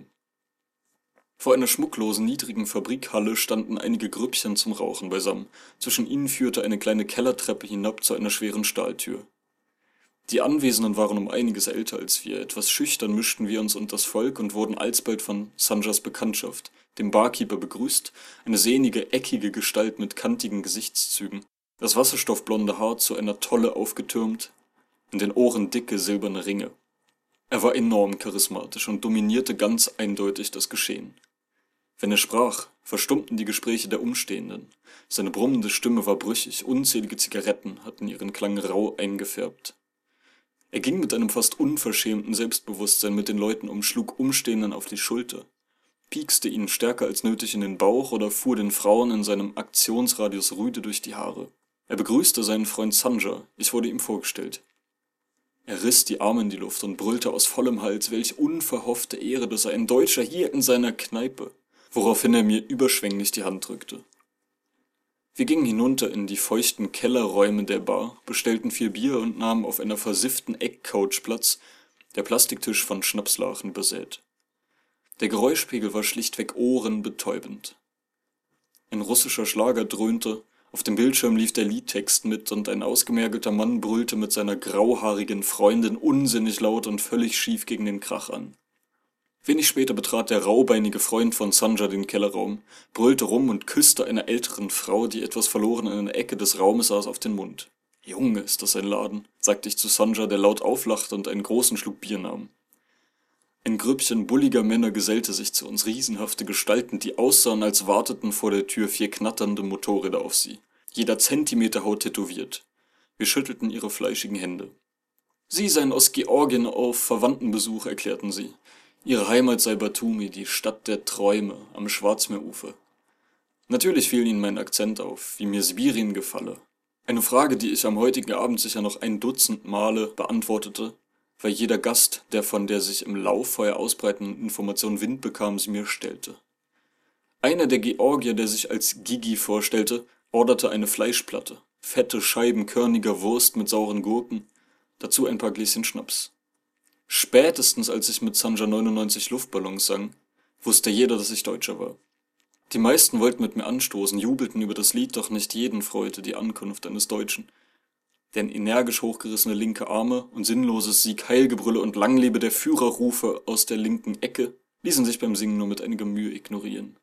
Vor einer schmucklosen, niedrigen Fabrikhalle standen einige Grüppchen zum Rauchen beisammen, zwischen ihnen führte eine kleine Kellertreppe hinab zu einer schweren Stahltür. Die Anwesenden waren um einiges älter als wir, etwas schüchtern mischten wir uns unter das Volk und wurden alsbald von Sanjas Bekanntschaft, dem Barkeeper, begrüßt, eine sehnige, eckige Gestalt mit kantigen Gesichtszügen, das wasserstoffblonde Haar zu einer Tolle aufgetürmt, in den Ohren dicke silberne Ringe. Er war enorm charismatisch und dominierte ganz eindeutig das Geschehen. Wenn er sprach, verstummten die Gespräche der Umstehenden. Seine brummende Stimme war brüchig, unzählige Zigaretten hatten ihren Klang rau eingefärbt. Er ging mit einem fast unverschämten Selbstbewusstsein mit den Leuten um, schlug Umstehenden auf die Schulter, piekste ihnen stärker als nötig in den Bauch oder fuhr den Frauen in seinem Aktionsradius rüde durch die Haare. Er begrüßte seinen Freund Sanja, ich wurde ihm vorgestellt. Er riss die Arme in die Luft und brüllte aus vollem Hals, welch unverhoffte Ehre, dass er ein Deutscher hier in seiner Kneipe woraufhin er mir überschwänglich die Hand drückte. Wir gingen hinunter in die feuchten Kellerräume der Bar, bestellten viel Bier und nahmen auf einer versifften Eckcouch Platz, der Plastiktisch von Schnapslachen besät. Der Geräuschpegel war schlichtweg ohrenbetäubend. Ein russischer Schlager dröhnte, auf dem Bildschirm lief der Liedtext mit und ein ausgemergelter Mann brüllte mit seiner grauhaarigen Freundin unsinnig laut und völlig schief gegen den Krach an. Wenig später betrat der raubeinige Freund von Sanja den Kellerraum, brüllte rum und küsste einer älteren Frau, die etwas verloren in einer Ecke des Raumes saß, auf den Mund. Junge, ist das ein Laden, sagte ich zu Sanja, der laut auflachte und einen großen Schluck Bier nahm. Ein Grüppchen bulliger Männer gesellte sich zu uns, riesenhafte Gestalten, die aussahen, als warteten vor der Tür vier knatternde Motorräder auf sie. Jeder Zentimeter Haut tätowiert. Wir schüttelten ihre fleischigen Hände. Sie seien aus Georgien auf Verwandtenbesuch, erklärten sie. Ihre Heimat sei Batumi, die Stadt der Träume am Schwarzmeerufer. Natürlich fiel ihnen mein Akzent auf, wie mir Sibirien gefalle. Eine Frage, die ich am heutigen Abend sicher noch ein Dutzend Male beantwortete, weil jeder Gast, der von der sich im Lauffeuer ausbreitenden Information Wind bekam, sie mir stellte. Einer der Georgier, der sich als Gigi vorstellte, orderte eine Fleischplatte, fette Scheiben körniger Wurst mit sauren Gurken, dazu ein paar Gläschen Schnaps. Spätestens als ich mit Sanja 99 Luftballons sang, wusste jeder, dass ich Deutscher war. Die meisten wollten mit mir anstoßen, jubelten über das Lied, doch nicht jeden freute die Ankunft eines Deutschen. Denn energisch hochgerissene linke Arme und sinnloses Sieg Heilgebrülle und Langlebe der Führerrufe aus der linken Ecke ließen sich beim Singen nur mit einiger Mühe ignorieren.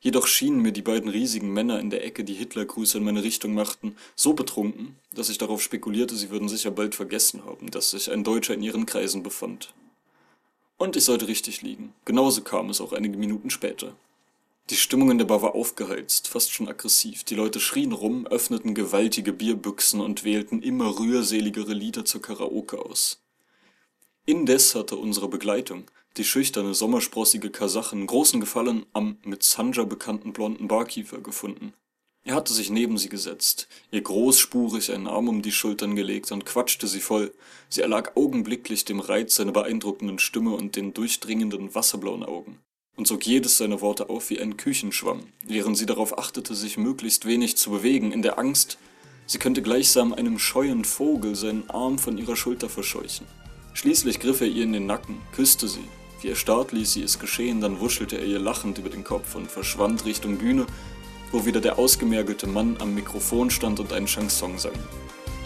Jedoch schienen mir die beiden riesigen Männer in der Ecke, die Hitlergrüße in meine Richtung machten, so betrunken, dass ich darauf spekulierte, sie würden sicher bald vergessen haben, dass sich ein Deutscher in ihren Kreisen befand. Und ich sollte richtig liegen. Genauso kam es auch einige Minuten später. Die Stimmung in der Bar war aufgeheizt, fast schon aggressiv. Die Leute schrien rum, öffneten gewaltige Bierbüchsen und wählten immer rührseligere Lieder zur Karaoke aus. Indes hatte unsere Begleitung, die schüchterne, sommersprossige Kasachin großen Gefallen am mit Sanja bekannten blonden Barkeeper gefunden. Er hatte sich neben sie gesetzt, ihr großspurig einen Arm um die Schultern gelegt und quatschte sie voll. Sie erlag augenblicklich dem Reiz seiner beeindruckenden Stimme und den durchdringenden wasserblauen Augen und sog jedes seiner Worte auf wie ein Küchenschwamm, während sie darauf achtete, sich möglichst wenig zu bewegen, in der Angst, sie könnte gleichsam einem scheuen Vogel seinen Arm von ihrer Schulter verscheuchen. Schließlich griff er ihr in den Nacken, küsste sie, wie erstarrt ließ sie es geschehen, dann wuschelte er ihr lachend über den Kopf und verschwand Richtung Bühne, wo wieder der ausgemergelte Mann am Mikrofon stand und einen Chanson sang.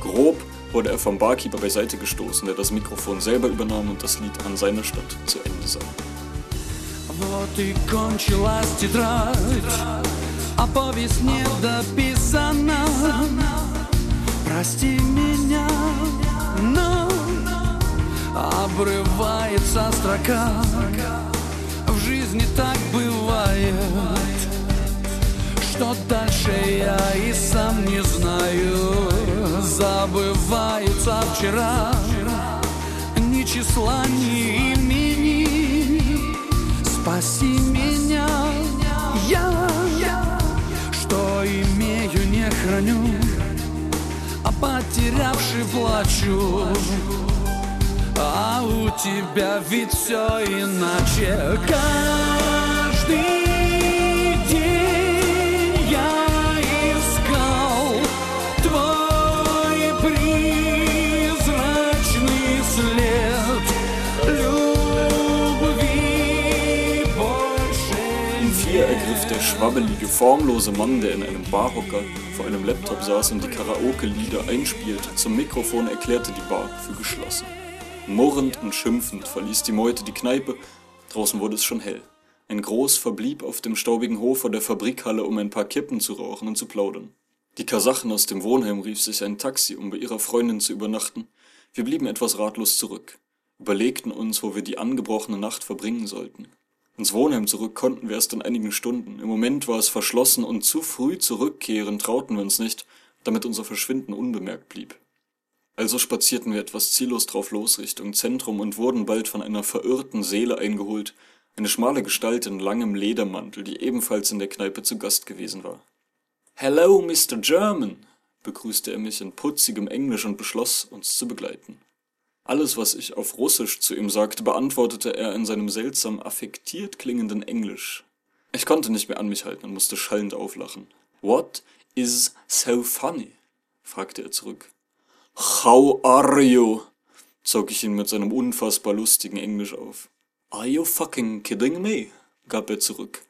Grob wurde er vom Barkeeper beiseite gestoßen, der das Mikrofon selber übernahm und das Lied an seiner Stadt zu Ende sang. Вот и кончилась тетрадь, а повесть не дописана. Прости меня, но обрывается строка. В жизни так бывает, что дальше я и сам не знаю. Забывается вчера, ни числа, ни имени. Спаси меня, я, что имею, не храню, а потерявший плачу. А у тебя ведь все иначе. Каждый Vier ergriff der schwabbelige, formlose Mann, der in einem Barhocker vor einem Laptop saß und die Karaoke-Lieder einspielte, zum Mikrofon erklärte die Bar für geschlossen. Murrend und schimpfend verließ die Meute die Kneipe, draußen wurde es schon hell. Ein Groß verblieb auf dem staubigen Hof vor der Fabrikhalle, um ein paar Kippen zu rauchen und zu plaudern. Die Kasachin aus dem Wohnheim rief sich ein Taxi, um bei ihrer Freundin zu übernachten. Wir blieben etwas ratlos zurück, überlegten uns, wo wir die angebrochene Nacht verbringen sollten. Ins Wohnheim zurück konnten wir erst in einigen Stunden. Im Moment war es verschlossen und zu früh zurückkehren trauten wir uns nicht, damit unser Verschwinden unbemerkt blieb. Also spazierten wir etwas ziellos drauf los Richtung Zentrum und wurden bald von einer verirrten Seele eingeholt, eine schmale Gestalt in langem Ledermantel, die ebenfalls in der Kneipe zu Gast gewesen war. Hello, Mr. German, begrüßte er mich in putzigem Englisch und beschloss, uns zu begleiten. Alles, was ich auf Russisch zu ihm sagte, beantwortete er in seinem seltsam affektiert klingenden Englisch. Ich konnte nicht mehr an mich halten und musste schallend auflachen. What is so funny? fragte er zurück. How are you? zog ich ihn mit seinem unfassbar lustigen Englisch auf. Are you fucking kidding me? gab er zurück.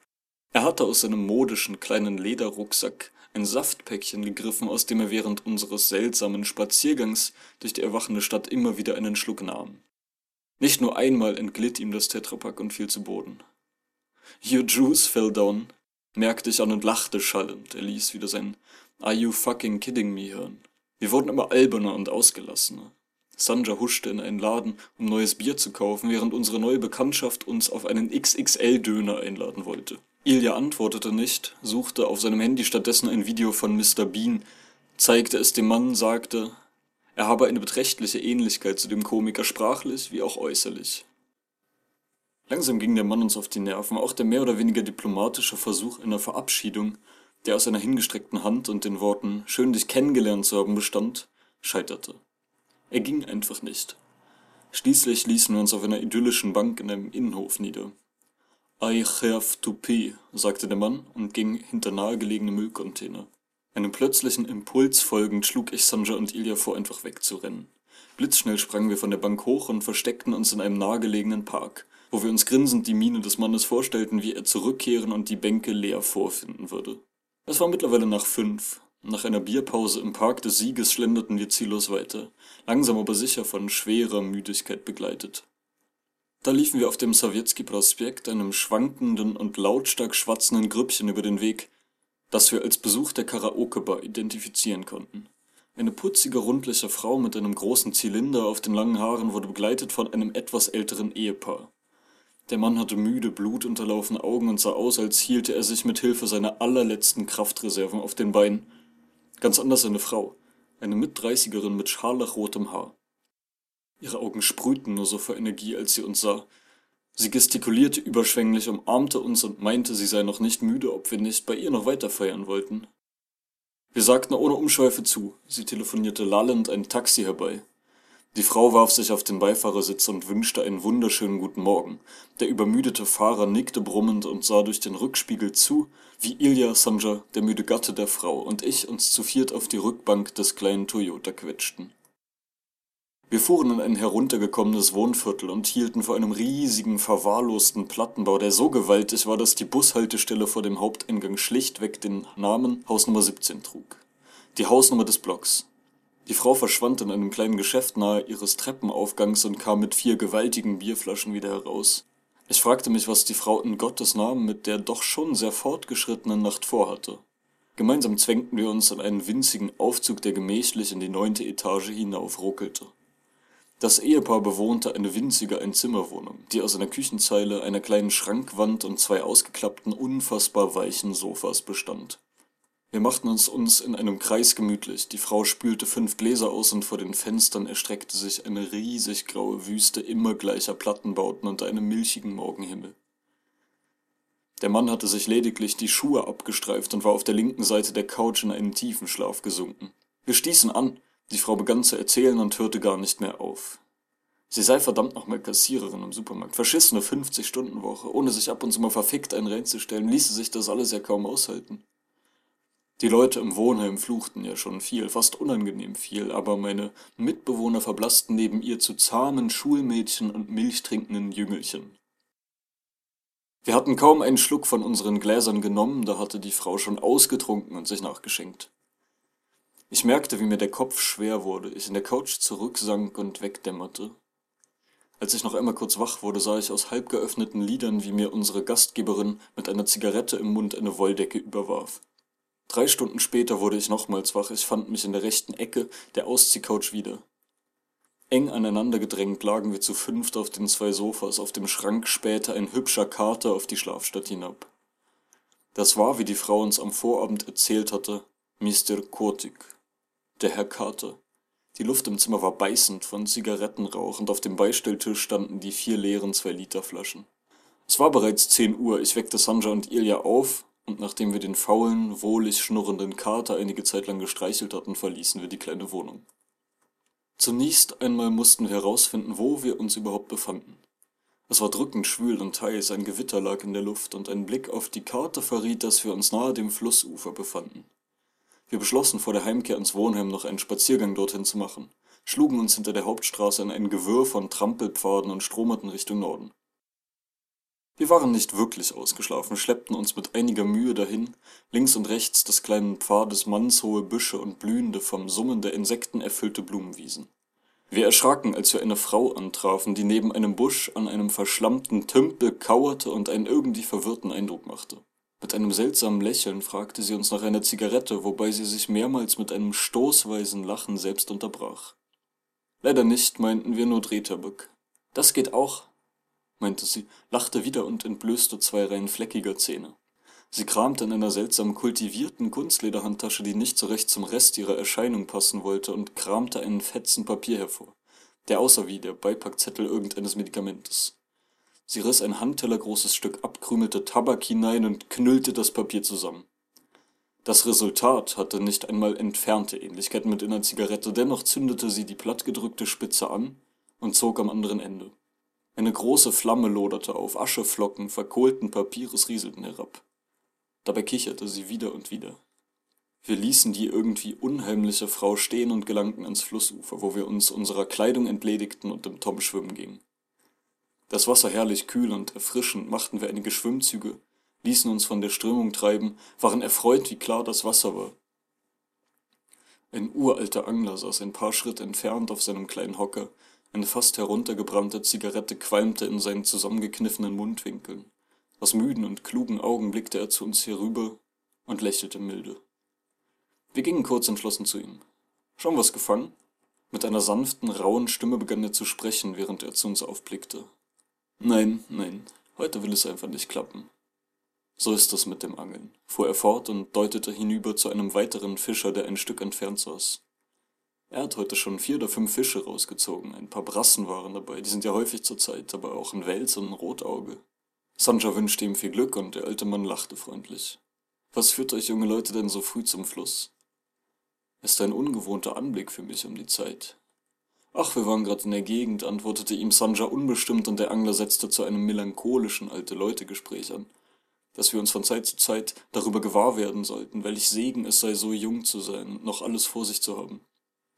Er hatte aus seinem modischen kleinen Lederrucksack ein Saftpäckchen gegriffen, aus dem er während unseres seltsamen Spaziergangs durch die erwachende Stadt immer wieder einen Schluck nahm. Nicht nur einmal entglitt ihm das Tetrapack und fiel zu Boden. Your juice fell down, merkte ich an und lachte schallend. Er ließ wieder sein Are you fucking kidding me hören. Wir wurden immer alberner und ausgelassener. Sanja huschte in einen Laden, um neues Bier zu kaufen, während unsere neue Bekanntschaft uns auf einen XXL-Döner einladen wollte. Ilja antwortete nicht, suchte auf seinem Handy stattdessen ein Video von Mr. Bean, zeigte es dem Mann, sagte, er habe eine beträchtliche Ähnlichkeit zu dem Komiker sprachlich wie auch äußerlich. Langsam ging der Mann uns auf die Nerven, auch der mehr oder weniger diplomatische Versuch einer Verabschiedung, der aus einer hingestreckten Hand und den Worten Schön dich kennengelernt zu haben bestand, scheiterte. Er ging einfach nicht. Schließlich ließen wir uns auf einer idyllischen Bank in einem Innenhof nieder. I have to pee, sagte der Mann und ging hinter nahegelegene Müllcontainer. Einem plötzlichen Impuls folgend schlug ich Sanja und Ilya vor, einfach wegzurennen. Blitzschnell sprangen wir von der Bank hoch und versteckten uns in einem nahegelegenen Park, wo wir uns grinsend die Miene des Mannes vorstellten, wie er zurückkehren und die Bänke leer vorfinden würde. Es war mittlerweile nach fünf. Nach einer Bierpause im Park des Sieges schlenderten wir ziellos weiter, langsam aber sicher von schwerer Müdigkeit begleitet. Da liefen wir auf dem Sowjetski-Prospekt, einem schwankenden und lautstark schwatzenden Grüppchen über den Weg, das wir als Besuch der Karaoke-Bar identifizieren konnten. Eine putzige, rundliche Frau mit einem großen Zylinder auf den langen Haaren wurde begleitet von einem etwas älteren Ehepaar. Der Mann hatte müde, blutunterlaufene Augen und sah aus, als hielte er sich mit Hilfe seiner allerletzten Kraftreserven auf den Beinen. Ganz anders seine Frau, eine Mitdreißigerin mit scharlachrotem Haar. Ihre Augen sprühten nur so vor Energie, als sie uns sah. Sie gestikulierte überschwänglich, umarmte uns und meinte, sie sei noch nicht müde, ob wir nicht bei ihr noch weiter feiern wollten. Wir sagten ohne Umschweife zu. Sie telefonierte lallend ein Taxi herbei. Die Frau warf sich auf den Beifahrersitz und wünschte einen wunderschönen guten Morgen. Der übermüdete Fahrer nickte brummend und sah durch den Rückspiegel zu, wie Ilya Sanja, der müde Gatte der Frau, und ich uns zu viert auf die Rückbank des kleinen Toyota quetschten. Wir fuhren in ein heruntergekommenes Wohnviertel und hielten vor einem riesigen, verwahrlosten Plattenbau, der so gewaltig war, dass die Bushaltestelle vor dem Haupteingang schlichtweg den Namen Hausnummer 17 trug. Die Hausnummer des Blocks. Die Frau verschwand in einem kleinen Geschäft nahe ihres Treppenaufgangs und kam mit vier gewaltigen Bierflaschen wieder heraus. Ich fragte mich, was die Frau in Gottes Namen mit der doch schon sehr fortgeschrittenen Nacht vorhatte. Gemeinsam zwängten wir uns in einen winzigen Aufzug, der gemächlich in die neunte Etage hinaufruckelte. Das Ehepaar bewohnte eine winzige Einzimmerwohnung, die aus einer Küchenzeile, einer kleinen Schrankwand und zwei ausgeklappten, unfassbar weichen Sofas bestand. Wir machten es uns in einem Kreis gemütlich, die Frau spülte fünf Gläser aus und vor den Fenstern erstreckte sich eine riesig graue Wüste immer gleicher Plattenbauten unter einem milchigen Morgenhimmel. Der Mann hatte sich lediglich die Schuhe abgestreift und war auf der linken Seite der Couch in einen tiefen Schlaf gesunken. Wir stießen an, die Frau begann zu erzählen und hörte gar nicht mehr auf. Sie sei verdammt nochmal Kassiererin im Supermarkt. Verschissene 50-Stunden-Woche. Ohne sich ab und zu mal verfickt einen reinzustellen, ließe sich das alles ja kaum aushalten. Die Leute im Wohnheim fluchten ja schon viel, fast unangenehm viel, aber meine Mitbewohner verblassten neben ihr zu zahmen Schulmädchen und milchtrinkenden Jüngelchen. Wir hatten kaum einen Schluck von unseren Gläsern genommen, da hatte die Frau schon ausgetrunken und sich nachgeschenkt. Ich merkte, wie mir der Kopf schwer wurde, ich in der Couch zurücksank und wegdämmerte. Als ich noch einmal kurz wach wurde, sah ich aus halb geöffneten Lidern, wie mir unsere Gastgeberin mit einer Zigarette im Mund eine Wolldecke überwarf. Drei Stunden später wurde ich nochmals wach, ich fand mich in der rechten Ecke der Ausziehcouch wieder. Eng aneinander gedrängt lagen wir zu fünft auf den zwei Sofas, auf dem Schrank spähte ein hübscher Kater auf die Schlafstatt hinab. Das war, wie die Frau uns am Vorabend erzählt hatte, Mr. Kotik der Herr Carter. Die Luft im Zimmer war beißend von Zigarettenrauch und auf dem Beistelltisch standen die vier leeren Zwei-Liter-Flaschen. Es war bereits zehn Uhr, ich weckte Sanja und Ilja auf, und nachdem wir den faulen, wohlig schnurrenden Kater einige Zeit lang gestreichelt hatten, verließen wir die kleine Wohnung. Zunächst einmal mussten wir herausfinden, wo wir uns überhaupt befanden. Es war drückend schwül und heiß, ein Gewitter lag in der Luft, und ein Blick auf die Karte verriet, dass wir uns nahe dem Flussufer befanden. Wir beschlossen, vor der Heimkehr ins Wohnheim noch einen Spaziergang dorthin zu machen, schlugen uns hinter der Hauptstraße in ein Gewirr von Trampelpfaden und stromerten Richtung Norden. Wir waren nicht wirklich ausgeschlafen, schleppten uns mit einiger Mühe dahin, links und rechts des kleinen Pfades mannshohe Büsche und blühende, vom Summen der Insekten erfüllte Blumenwiesen. Wir erschraken, als wir eine Frau antrafen, die neben einem Busch an einem verschlammten Tümpel kauerte und einen irgendwie verwirrten Eindruck machte. Mit einem seltsamen Lächeln fragte sie uns nach einer Zigarette, wobei sie sich mehrmals mit einem stoßweisen Lachen selbst unterbrach. Leider nicht, meinten wir nur Drehtabak. Das geht auch, meinte sie, lachte wieder und entblößte zwei Reihen fleckiger Zähne. Sie kramte in einer seltsam kultivierten Kunstlederhandtasche, die nicht so recht zum Rest ihrer Erscheinung passen wollte, und kramte einen Fetzen Papier hervor, der aussah wie der Beipackzettel irgendeines Medikamentes. Sie riss ein handtellergroßes Stück abkrümelte Tabak hinein und knüllte das Papier zusammen. Das Resultat hatte nicht einmal entfernte Ähnlichkeit mit einer Zigarette, dennoch zündete sie die plattgedrückte Spitze an und zog am anderen Ende. Eine große Flamme loderte auf, Ascheflocken verkohlten Papieres rieselten herab. Dabei kicherte sie wieder und wieder. Wir ließen die irgendwie unheimliche Frau stehen und gelangten ans Flussufer, wo wir uns unserer Kleidung entledigten und im Tom schwimmen gingen. Das Wasser herrlich kühl und erfrischend, machten wir einige Schwimmzüge, ließen uns von der Strömung treiben, waren erfreut, wie klar das Wasser war. Ein uralter Angler saß ein paar Schritt entfernt auf seinem kleinen Hocker, eine fast heruntergebrannte Zigarette qualmte in seinen zusammengekniffenen Mundwinkeln. Aus müden und klugen Augen blickte er zu uns herüber und lächelte milde. Wir gingen kurz entschlossen zu ihm. Schon was gefangen? Mit einer sanften, rauen Stimme begann er zu sprechen, während er zu uns aufblickte. Nein, nein, heute will es einfach nicht klappen. So ist es mit dem Angeln, fuhr er fort und deutete hinüber zu einem weiteren Fischer, der ein Stück entfernt saß. Er hat heute schon vier oder fünf Fische rausgezogen, ein paar Brassen waren dabei, die sind ja häufig zur Zeit, aber auch ein Wels und ein Rotauge. Sanja wünschte ihm viel Glück und der alte Mann lachte freundlich. Was führt euch junge Leute denn so früh zum Fluss? Ist ein ungewohnter Anblick für mich um die Zeit. Ach, wir waren gerade in der Gegend, antwortete ihm Sanja unbestimmt und der Angler setzte zu einem melancholischen Alte-Leute-Gespräch an, dass wir uns von Zeit zu Zeit darüber gewahr werden sollten, welch Segen es sei, so jung zu sein und noch alles vor sich zu haben.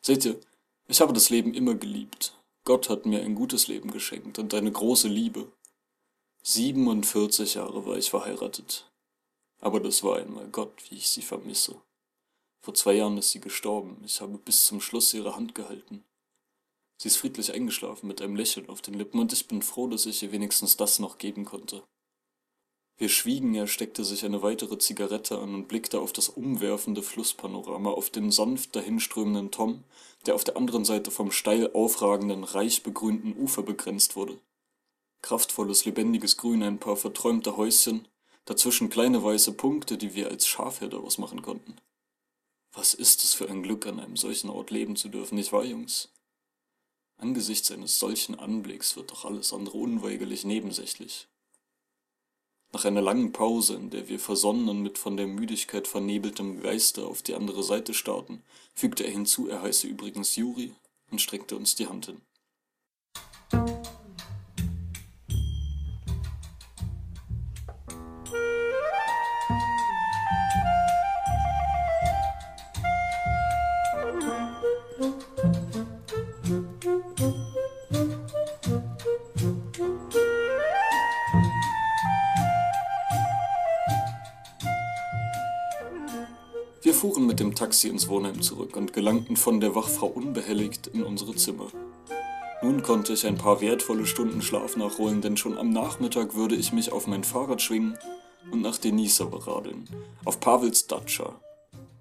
Seht ihr, Ich habe das Leben immer geliebt. Gott hat mir ein gutes Leben geschenkt und eine große Liebe. 47 Jahre war ich verheiratet. Aber das war einmal Gott, wie ich sie vermisse. Vor zwei Jahren ist sie gestorben. Ich habe bis zum Schluss ihre Hand gehalten. Sie ist friedlich eingeschlafen mit einem Lächeln auf den Lippen und ich bin froh, dass ich ihr wenigstens das noch geben konnte. Wir schwiegen, er steckte sich eine weitere Zigarette an und blickte auf das umwerfende Flusspanorama, auf den sanft dahinströmenden Tom, der auf der anderen Seite vom steil aufragenden, reich begrünten Ufer begrenzt wurde. Kraftvolles, lebendiges Grün, ein paar verträumte Häuschen, dazwischen kleine weiße Punkte, die wir als Schafherde ausmachen konnten. Was ist es für ein Glück, an einem solchen Ort leben zu dürfen, nicht wahr, Jungs? Angesichts eines solchen Anblicks wird doch alles andere unweigerlich nebensächlich. Nach einer langen Pause, in der wir versonnen und mit von der Müdigkeit vernebeltem Geiste auf die andere Seite starrten, fügte er hinzu, er heiße übrigens Juri und streckte uns die Hand hin. Fuhren mit dem Taxi ins Wohnheim zurück und gelangten von der Wachfrau unbehelligt in unsere Zimmer. Nun konnte ich ein paar wertvolle Stunden Schlaf nachholen, denn schon am Nachmittag würde ich mich auf mein Fahrrad schwingen und nach Denisa beradeln, auf Pavels Datscha.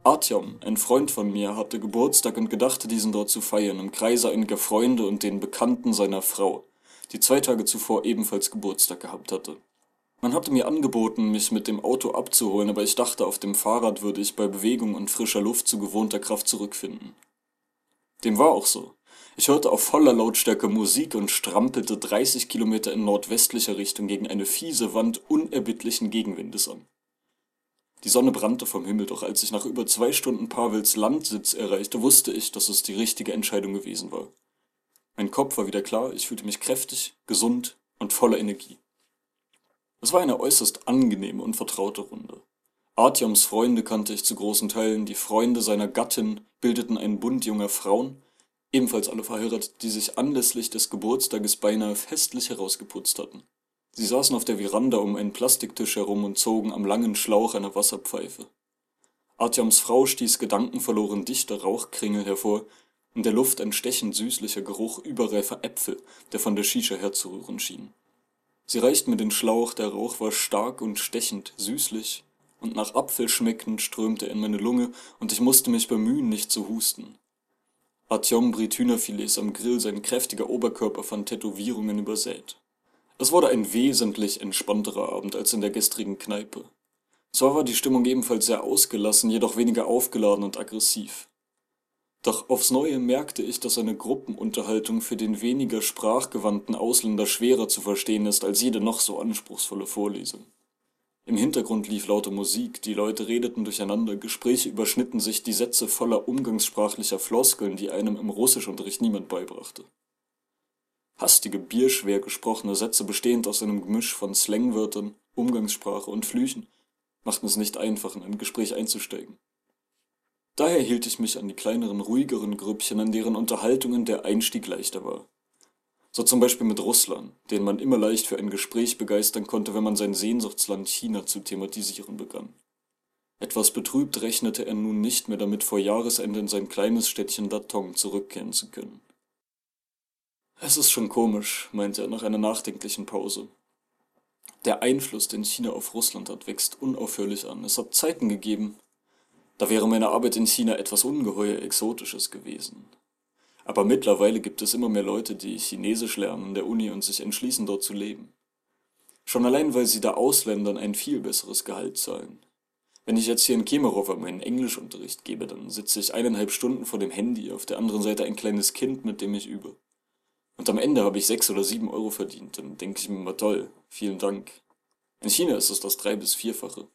Artyom, ein Freund von mir, hatte Geburtstag und gedachte, diesen dort zu feiern, im Kreise einiger Freunde und den Bekannten seiner Frau, die zwei Tage zuvor ebenfalls Geburtstag gehabt hatte. Man hatte mir angeboten, mich mit dem Auto abzuholen, aber ich dachte, auf dem Fahrrad würde ich bei Bewegung und frischer Luft zu gewohnter Kraft zurückfinden. Dem war auch so. Ich hörte auf voller Lautstärke Musik und strampelte 30 Kilometer in nordwestlicher Richtung gegen eine fiese Wand unerbittlichen Gegenwindes an. Die Sonne brannte vom Himmel, doch als ich nach über zwei Stunden Pavels Landsitz erreichte, wusste ich, dass es die richtige Entscheidung gewesen war. Mein Kopf war wieder klar, ich fühlte mich kräftig, gesund und voller Energie. Es war eine äußerst angenehme und vertraute Runde. Artyoms Freunde kannte ich zu großen Teilen, die Freunde seiner Gattin bildeten einen Bund junger Frauen, ebenfalls alle verheiratet, die sich anlässlich des Geburtstages beinahe festlich herausgeputzt hatten. Sie saßen auf der Veranda um einen Plastiktisch herum und zogen am langen Schlauch einer Wasserpfeife. Artyoms Frau stieß gedankenverloren dichte Rauchkringel hervor, in der Luft ein stechend süßlicher Geruch überreifer Äpfel, der von der Shisha herzurühren schien. Sie reicht mir den Schlauch, der Rauch war stark und stechend, süßlich, und nach Apfel schmeckend strömte er in meine Lunge, und ich musste mich bemühen, nicht zu husten. Artyom briet Hühnerfilets am Grill, sein kräftiger Oberkörper von Tätowierungen übersät. Es wurde ein wesentlich entspannterer Abend als in der gestrigen Kneipe. Zwar war die Stimmung ebenfalls sehr ausgelassen, jedoch weniger aufgeladen und aggressiv. Doch aufs Neue merkte ich, dass eine Gruppenunterhaltung für den weniger sprachgewandten Ausländer schwerer zu verstehen ist als jede noch so anspruchsvolle Vorlesung. Im Hintergrund lief laute Musik, die Leute redeten durcheinander, Gespräche überschnitten sich, die Sätze voller umgangssprachlicher Floskeln, die einem im Russischunterricht niemand beibrachte. Hastige, bierschwer gesprochene Sätze bestehend aus einem Gemisch von Slangwörtern, Umgangssprache und Flüchen machten es nicht einfach, in ein Gespräch einzusteigen. Daher hielt ich mich an die kleineren, ruhigeren Grüppchen, an deren Unterhaltungen der Einstieg leichter war. So zum Beispiel mit Russland, den man immer leicht für ein Gespräch begeistern konnte, wenn man sein Sehnsuchtsland China zu thematisieren begann. Etwas betrübt rechnete er nun nicht mehr damit, vor Jahresende in sein kleines Städtchen Datong zurückkehren zu können. Es ist schon komisch, meinte er nach einer nachdenklichen Pause. Der Einfluss, den China auf Russland hat, wächst unaufhörlich an. Es hat Zeiten gegeben, da wäre meine Arbeit in China etwas ungeheuer Exotisches gewesen. Aber mittlerweile gibt es immer mehr Leute, die Chinesisch lernen an der Uni und sich entschließen, dort zu leben. Schon allein, weil sie da Ausländern ein viel besseres Gehalt zahlen. Wenn ich jetzt hier in Kemerovo meinen Englischunterricht gebe, dann sitze ich eineinhalb Stunden vor dem Handy, auf der anderen Seite ein kleines Kind, mit dem ich übe. Und am Ende habe ich sechs oder sieben Euro verdient, dann denke ich mir mal toll, vielen Dank. In China ist es das drei- bis vierfache.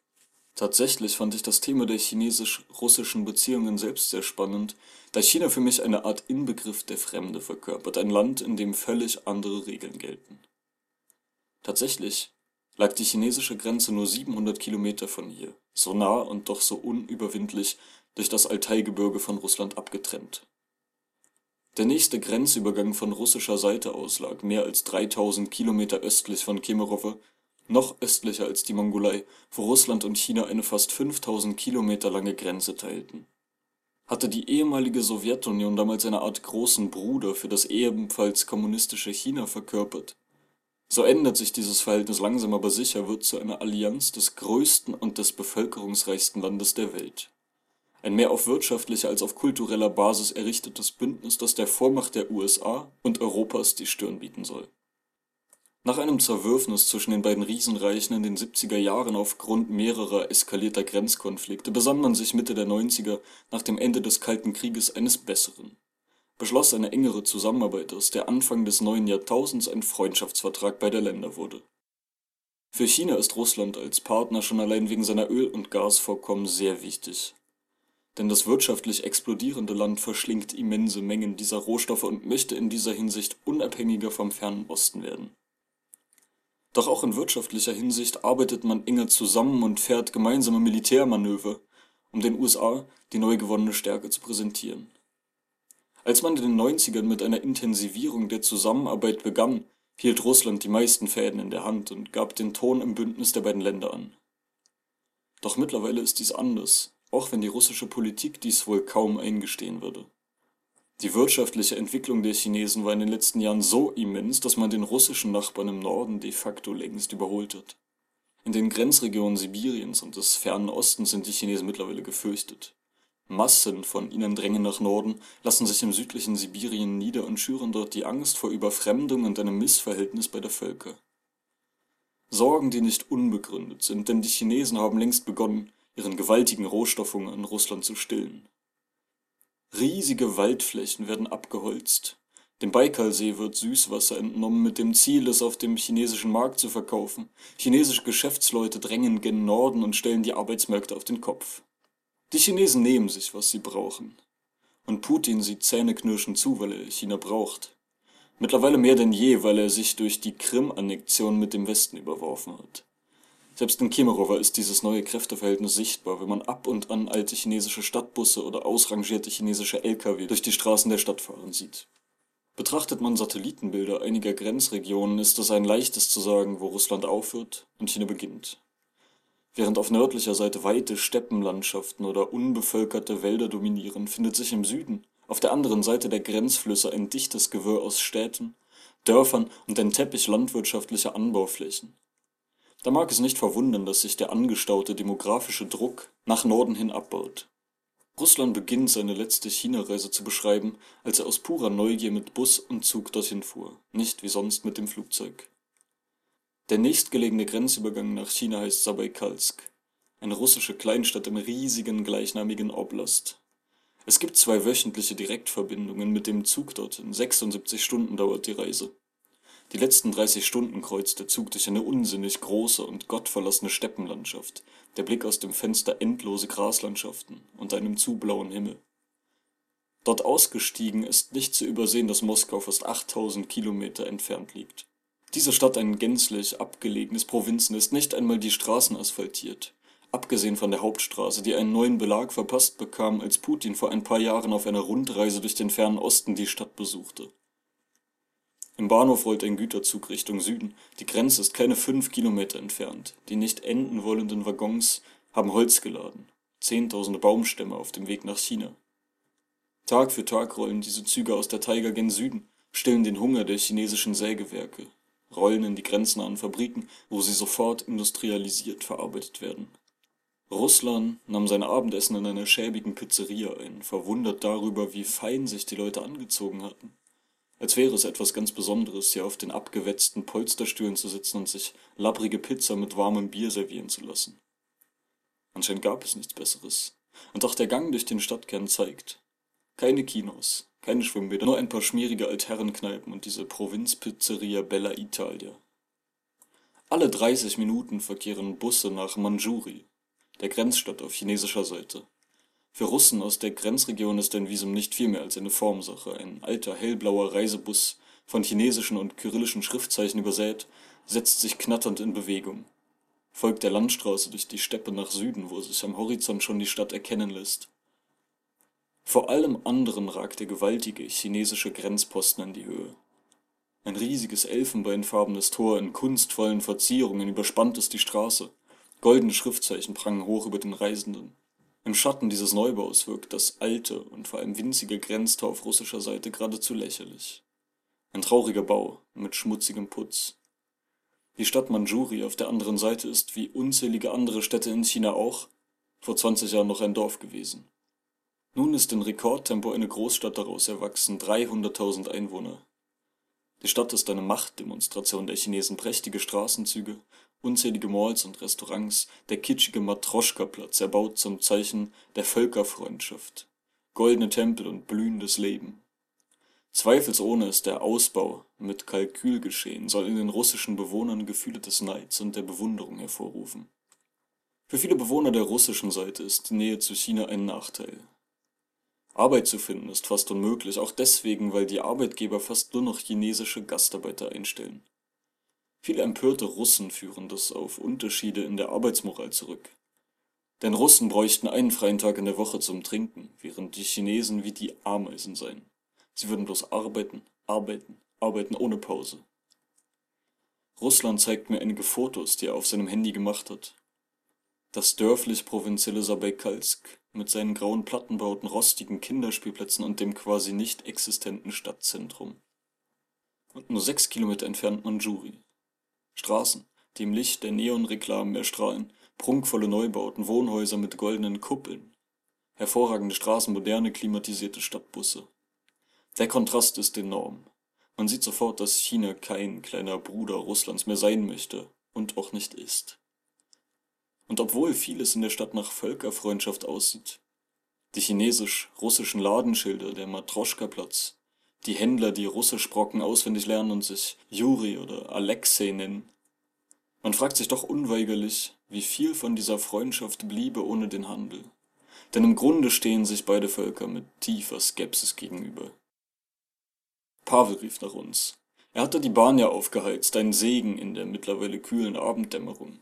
Tatsächlich fand ich das Thema der chinesisch-russischen Beziehungen selbst sehr spannend, da China für mich eine Art Inbegriff der Fremde verkörpert, ein Land, in dem völlig andere Regeln gelten. Tatsächlich lag die chinesische Grenze nur 700 Kilometer von hier, so nah und doch so unüberwindlich durch das Altaigebirge von Russland abgetrennt. Der nächste Grenzübergang von russischer Seite aus lag mehr als 3000 Kilometer östlich von Kemerowo, noch östlicher als die Mongolei, wo Russland und China eine fast 5000 Kilometer lange Grenze teilten. Hatte die ehemalige Sowjetunion damals eine Art großen Bruder für das ebenfalls kommunistische China verkörpert? So ändert sich dieses Verhältnis langsam aber sicher, wird zu einer Allianz des größten und des bevölkerungsreichsten Landes der Welt ein mehr auf wirtschaftlicher als auf kultureller Basis errichtetes Bündnis, das der Vormacht der USA und Europas die Stirn bieten soll. Nach einem Zerwürfnis zwischen den beiden Riesenreichen in den 70er Jahren aufgrund mehrerer eskalierter Grenzkonflikte besann man sich Mitte der 90er nach dem Ende des Kalten Krieges eines Besseren, beschloss eine engere Zusammenarbeit, aus der Anfang des neuen Jahrtausends ein Freundschaftsvertrag beider Länder wurde. Für China ist Russland als Partner schon allein wegen seiner Öl- und Gasvorkommen sehr wichtig denn das wirtschaftlich explodierende Land verschlingt immense Mengen dieser Rohstoffe und möchte in dieser Hinsicht unabhängiger vom Fernen Osten werden. Doch auch in wirtschaftlicher Hinsicht arbeitet man enger zusammen und fährt gemeinsame Militärmanöver, um den USA die neu gewonnene Stärke zu präsentieren. Als man in den 90ern mit einer Intensivierung der Zusammenarbeit begann, hielt Russland die meisten Fäden in der Hand und gab den Ton im Bündnis der beiden Länder an. Doch mittlerweile ist dies anders auch wenn die russische Politik dies wohl kaum eingestehen würde. Die wirtschaftliche Entwicklung der Chinesen war in den letzten Jahren so immens, dass man den russischen Nachbarn im Norden de facto längst überholt hat. In den Grenzregionen Sibiriens und des fernen Ostens sind die Chinesen mittlerweile gefürchtet. Massen von ihnen drängen nach Norden, lassen sich im südlichen Sibirien nieder und schüren dort die Angst vor Überfremdung und einem Missverhältnis bei der Völker. Sorgen, die nicht unbegründet sind, denn die Chinesen haben längst begonnen, ihren gewaltigen Rohstoffhunger in Russland zu stillen. Riesige Waldflächen werden abgeholzt. Dem Baikalsee wird Süßwasser entnommen mit dem Ziel, es auf dem chinesischen Markt zu verkaufen. Chinesische Geschäftsleute drängen gen Norden und stellen die Arbeitsmärkte auf den Kopf. Die Chinesen nehmen sich, was sie brauchen. Und Putin sieht zähneknirschend zu, weil er China braucht. Mittlerweile mehr denn je, weil er sich durch die Krim-Annexion mit dem Westen überworfen hat. Selbst in Kemerowo ist dieses neue Kräfteverhältnis sichtbar, wenn man ab und an alte chinesische Stadtbusse oder ausrangierte chinesische Lkw durch die Straßen der Stadt fahren sieht. Betrachtet man Satellitenbilder einiger Grenzregionen, ist es ein leichtes zu sagen, wo Russland aufhört und China beginnt. Während auf nördlicher Seite weite Steppenlandschaften oder unbevölkerte Wälder dominieren, findet sich im Süden, auf der anderen Seite der Grenzflüsse, ein dichtes Gewirr aus Städten, Dörfern und ein Teppich landwirtschaftlicher Anbauflächen. Da mag es nicht verwundern, dass sich der angestaute demografische Druck nach Norden hin abbaut. Russland beginnt seine letzte China-Reise zu beschreiben, als er aus purer Neugier mit Bus und Zug dorthin fuhr, nicht wie sonst mit dem Flugzeug. Der nächstgelegene Grenzübergang nach China heißt Sabaikalsk, eine russische Kleinstadt im riesigen gleichnamigen Oblast. Es gibt zwei wöchentliche Direktverbindungen mit dem Zug dorthin, 76 Stunden dauert die Reise. Die letzten 30 Stunden kreuzt der Zug durch eine unsinnig große und gottverlassene Steppenlandschaft, der Blick aus dem Fenster endlose Graslandschaften unter einem zu blauen Himmel. Dort ausgestiegen ist nicht zu übersehen, dass Moskau fast 8000 Kilometer entfernt liegt. Diese Stadt ein gänzlich abgelegenes Provinznest, nicht einmal die Straßen asphaltiert. Abgesehen von der Hauptstraße, die einen neuen Belag verpasst bekam, als Putin vor ein paar Jahren auf einer Rundreise durch den fernen Osten die Stadt besuchte. Im Bahnhof rollt ein Güterzug Richtung Süden, die Grenze ist keine fünf Kilometer entfernt, die nicht enden wollenden Waggons haben Holz geladen, zehntausende Baumstämme auf dem Weg nach China. Tag für Tag rollen diese Züge aus der Taiga gen Süden, stillen den Hunger der chinesischen Sägewerke, rollen in die grenznahen Fabriken, wo sie sofort industrialisiert verarbeitet werden. Russland nahm sein Abendessen in einer schäbigen Pizzeria ein, verwundert darüber, wie fein sich die Leute angezogen hatten als wäre es etwas ganz Besonderes, hier auf den abgewetzten Polsterstühlen zu sitzen und sich labbrige Pizza mit warmem Bier servieren zu lassen. Anscheinend gab es nichts Besseres. Und auch der Gang durch den Stadtkern zeigt. Keine Kinos, keine Schwimmbäder, nur ein paar schmierige Altherrenkneipen und diese Provinzpizzeria Bella Italia. Alle 30 Minuten verkehren Busse nach Manjuri, der Grenzstadt auf chinesischer Seite. Für Russen aus der Grenzregion ist ein Visum nicht viel mehr als eine Formsache. Ein alter hellblauer Reisebus, von chinesischen und kyrillischen Schriftzeichen übersät, setzt sich knatternd in Bewegung, folgt der Landstraße durch die Steppe nach Süden, wo sich am Horizont schon die Stadt erkennen lässt. Vor allem anderen ragt der gewaltige chinesische Grenzposten in die Höhe. Ein riesiges elfenbeinfarbenes Tor in kunstvollen Verzierungen überspannt es die Straße. Goldene Schriftzeichen prangen hoch über den Reisenden. Im Schatten dieses Neubaus wirkt das alte und vor allem winzige Grenztor auf russischer Seite geradezu lächerlich. Ein trauriger Bau mit schmutzigem Putz. Die Stadt Manjuri auf der anderen Seite ist, wie unzählige andere Städte in China auch, vor 20 Jahren noch ein Dorf gewesen. Nun ist in Rekordtempo eine Großstadt daraus erwachsen, 300.000 Einwohner. Die Stadt ist eine Machtdemonstration der Chinesen, prächtige Straßenzüge, unzählige Malls und Restaurants, der kitschige Matroschka-Platz, erbaut zum Zeichen der Völkerfreundschaft, goldene Tempel und blühendes Leben. Zweifelsohne ist der Ausbau mit Kalkül geschehen, soll in den russischen Bewohnern Gefühle des Neids und der Bewunderung hervorrufen. Für viele Bewohner der russischen Seite ist die Nähe zu China ein Nachteil. Arbeit zu finden ist fast unmöglich, auch deswegen, weil die Arbeitgeber fast nur noch chinesische Gastarbeiter einstellen. Viele empörte Russen führen das auf Unterschiede in der Arbeitsmoral zurück. Denn Russen bräuchten einen freien Tag in der Woche zum Trinken, während die Chinesen wie die Ameisen seien. Sie würden bloß arbeiten, arbeiten, arbeiten ohne Pause. Russland zeigt mir einige Fotos, die er auf seinem Handy gemacht hat. Das dörflich-provinzielle Sabaikalsk mit seinen grauen Plattenbauten, rostigen Kinderspielplätzen und dem quasi nicht existenten Stadtzentrum. Und nur sechs Kilometer entfernt Manjuri. Straßen, die im Licht der Neonreklamen erstrahlen, prunkvolle Neubauten, Wohnhäuser mit goldenen Kuppeln, hervorragende Straßen, moderne klimatisierte Stadtbusse. Der Kontrast ist enorm. Man sieht sofort, dass China kein kleiner Bruder Russlands mehr sein möchte und auch nicht ist. Und obwohl vieles in der Stadt nach Völkerfreundschaft aussieht, die chinesisch-russischen Ladenschilder, der Matroschka-Platz, die Händler, die Russischbrocken auswendig lernen und sich Juri oder Alexei nennen. Man fragt sich doch unweigerlich, wie viel von dieser Freundschaft bliebe ohne den Handel. Denn im Grunde stehen sich beide Völker mit tiefer Skepsis gegenüber. Pavel rief nach uns. Er hatte die Bahn ja aufgeheizt, ein Segen in der mittlerweile kühlen Abenddämmerung.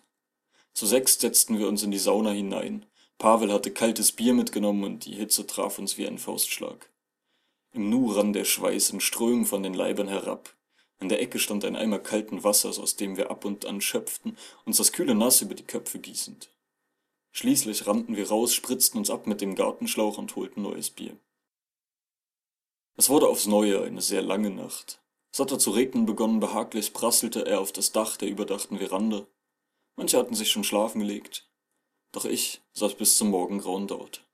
Zu sechs setzten wir uns in die Sauna hinein. Pavel hatte kaltes Bier mitgenommen und die Hitze traf uns wie ein Faustschlag. Im Nu rann der Schweiß in Strömen von den Leibern herab. In der Ecke stand ein Eimer kalten Wassers, aus dem wir ab und an schöpften, uns das kühle Nass über die Köpfe gießend. Schließlich rannten wir raus, spritzten uns ab mit dem Gartenschlauch und holten neues Bier. Es wurde aufs Neue eine sehr lange Nacht. Es hatte zu regnen begonnen, behaglich prasselte er auf das Dach der überdachten Veranda. Manche hatten sich schon schlafen gelegt, doch ich saß bis zum Morgengrauen dort.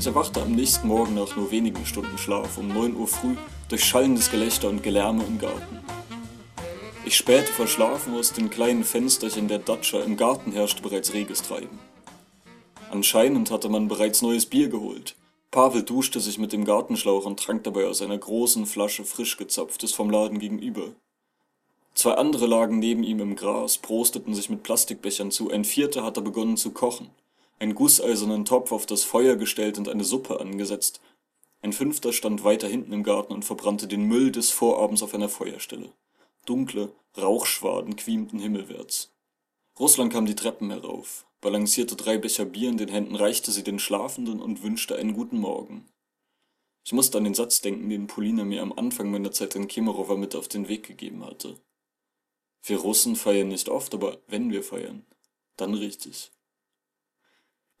Ich erwachte am nächsten Morgen nach nur wenigen Stunden Schlaf um 9 Uhr früh durch schallendes Gelächter und Gelärme im Garten. Ich spähte verschlafen aus den kleinen Fensterchen der Datscha, im Garten herrschte bereits reges Treiben. Anscheinend hatte man bereits neues Bier geholt. Pavel duschte sich mit dem Gartenschlauch und trank dabei aus einer großen Flasche frisch gezapftes vom Laden gegenüber. Zwei andere lagen neben ihm im Gras, prosteten sich mit Plastikbechern zu, ein vierter hatte begonnen zu kochen einen gusseisernen Topf auf das Feuer gestellt und eine Suppe angesetzt. Ein fünfter stand weiter hinten im Garten und verbrannte den Müll des Vorabends auf einer Feuerstelle. Dunkle Rauchschwaden quiemten himmelwärts. Russland kam die Treppen herauf, balancierte drei Becher Bier in den Händen, reichte sie den Schlafenden und wünschte einen guten Morgen. Ich musste an den Satz denken, den Polina mir am Anfang meiner Zeit in Kemerowa mit auf den Weg gegeben hatte. Wir Russen feiern nicht oft, aber wenn wir feiern, dann richtig.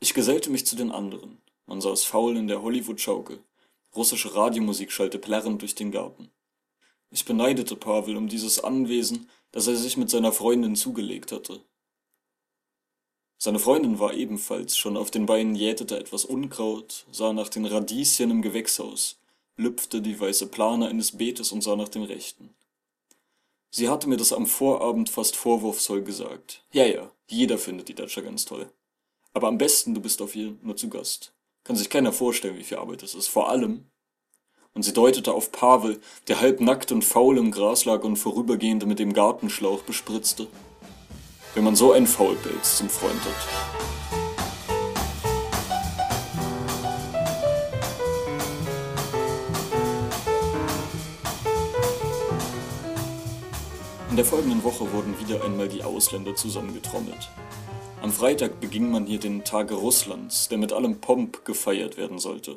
Ich gesellte mich zu den anderen. Man saß faul in der Hollywood-Schaukel. Russische Radiomusik schallte plärrend durch den Garten. Ich beneidete Pavel um dieses Anwesen, das er sich mit seiner Freundin zugelegt hatte. Seine Freundin war ebenfalls schon auf den Beinen, jätete etwas Unkraut, sah nach den Radieschen im Gewächshaus, lüpfte die weiße Plane eines Beetes und sah nach dem Rechten. Sie hatte mir das am Vorabend fast vorwurfsvoll gesagt. Ja, ja, jeder findet die Datscha ganz toll. Aber am besten, du bist auf ihr nur zu Gast. Kann sich keiner vorstellen, wie viel Arbeit das ist. Vor allem, und sie deutete auf Pavel, der halb nackt und faul im Gras lag und vorübergehende mit dem Gartenschlauch bespritzte. wenn man so einen Faulpelz zum Freund hat. In der folgenden Woche wurden wieder einmal die Ausländer zusammengetrommelt. Am Freitag beging man hier den Tag Russlands, der mit allem Pomp gefeiert werden sollte.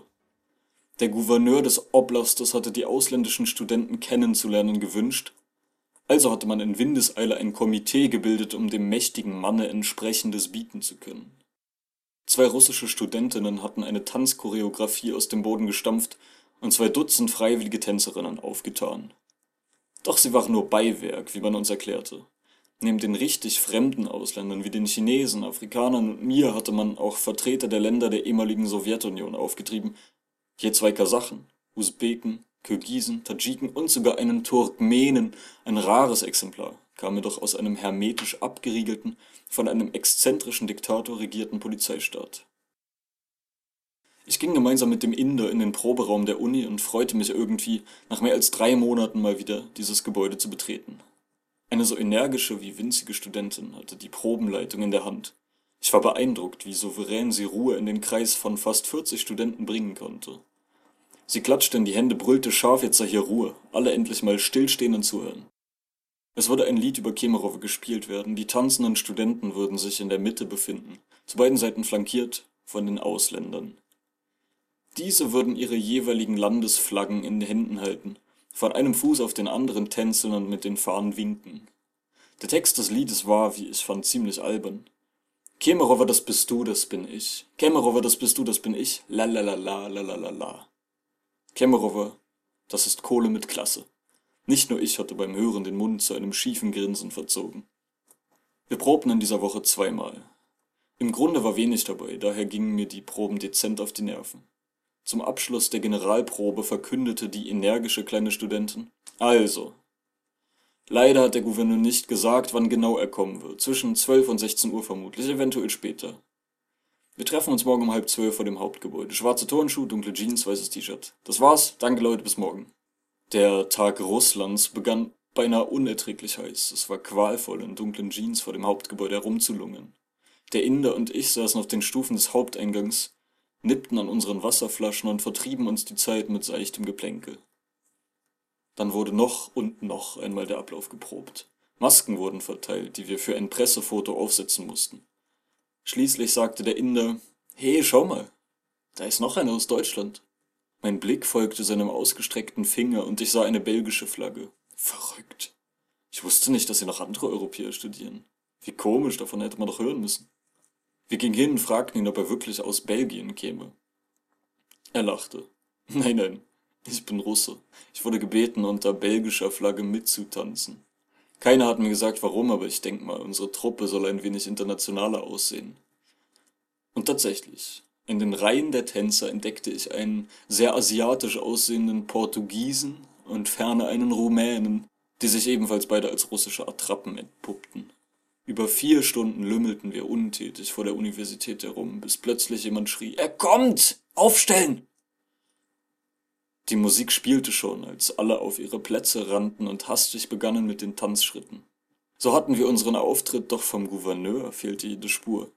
Der Gouverneur des Oblastes hatte die ausländischen Studenten kennenzulernen gewünscht, also hatte man in Windeseile ein Komitee gebildet, um dem mächtigen Manne entsprechendes bieten zu können. Zwei russische Studentinnen hatten eine Tanzchoreografie aus dem Boden gestampft und zwei Dutzend freiwillige Tänzerinnen aufgetan. Doch sie waren nur Beiwerk, wie man uns erklärte. Neben den richtig fremden Ausländern wie den Chinesen, Afrikanern und mir hatte man auch Vertreter der Länder der ehemaligen Sowjetunion aufgetrieben, je zwei Kasachen, Usbeken, Kirgisen, Tadschiken und sogar einen Turkmenen, ein rares Exemplar, kam jedoch aus einem hermetisch abgeriegelten, von einem exzentrischen Diktator regierten Polizeistaat. Ich ging gemeinsam mit dem Inder in den Proberaum der Uni und freute mich irgendwie, nach mehr als drei Monaten mal wieder dieses Gebäude zu betreten. Eine so energische wie winzige Studentin hatte die Probenleitung in der Hand. Ich war beeindruckt, wie souverän sie Ruhe in den Kreis von fast 40 Studenten bringen konnte. Sie klatschte in die Hände, brüllte scharf, jetzt sei hier Ruhe, alle endlich mal stillstehen und zuhören. Es würde ein Lied über Kemerow gespielt werden, die tanzenden Studenten würden sich in der Mitte befinden, zu beiden Seiten flankiert von den Ausländern. Diese würden ihre jeweiligen Landesflaggen in den Händen halten, von einem Fuß auf den anderen tänzeln und mit den Fahnen winken. Der Text des Liedes war, wie ich fand, ziemlich albern. Kemerower, das bist du, das bin ich. Kemerower, das bist du, das bin ich. La la la la la la la la. Kemerower, das ist Kohle mit Klasse. Nicht nur ich hatte beim Hören den Mund zu einem schiefen Grinsen verzogen. Wir probten in dieser Woche zweimal. Im Grunde war wenig dabei, daher gingen mir die Proben dezent auf die Nerven. Zum Abschluss der Generalprobe verkündete die energische kleine Studentin: Also. Leider hat der Gouverneur nicht gesagt, wann genau er kommen wird. Zwischen 12 und 16 Uhr vermutlich, eventuell später. Wir treffen uns morgen um halb zwölf vor dem Hauptgebäude. Schwarze Turnschuhe, dunkle Jeans, weißes T-Shirt. Das war's. Danke Leute, bis morgen. Der Tag Russlands begann beinahe unerträglich heiß. Es war qualvoll, in dunklen Jeans vor dem Hauptgebäude herumzulungern. Der Inder und ich saßen auf den Stufen des Haupteingangs nippten an unseren Wasserflaschen und vertrieben uns die Zeit mit seichtem Geplänkel. Dann wurde noch und noch einmal der Ablauf geprobt. Masken wurden verteilt, die wir für ein Pressefoto aufsetzen mussten. Schließlich sagte der Inder, Hey, schau mal, da ist noch einer aus Deutschland. Mein Blick folgte seinem ausgestreckten Finger und ich sah eine belgische Flagge. Verrückt. Ich wusste nicht, dass hier noch andere Europäer studieren. Wie komisch, davon hätte man doch hören müssen. Wir gingen hin und fragten ihn, ob er wirklich aus Belgien käme. Er lachte. [LAUGHS] Nein, nein, ich bin Russe. Ich wurde gebeten, unter belgischer Flagge mitzutanzen. Keiner hat mir gesagt, warum, aber ich denk mal, unsere Truppe soll ein wenig internationaler aussehen. Und tatsächlich, in den Reihen der Tänzer entdeckte ich einen sehr asiatisch aussehenden Portugiesen und ferner einen Rumänen, die sich ebenfalls beide als russische Attrappen entpuppten. Über vier Stunden lümmelten wir untätig vor der Universität herum, bis plötzlich jemand schrie, er kommt! Aufstellen! Die Musik spielte schon, als alle auf ihre Plätze rannten und hastig begannen mit den Tanzschritten. So hatten wir unseren Auftritt, doch vom Gouverneur fehlte jede Spur.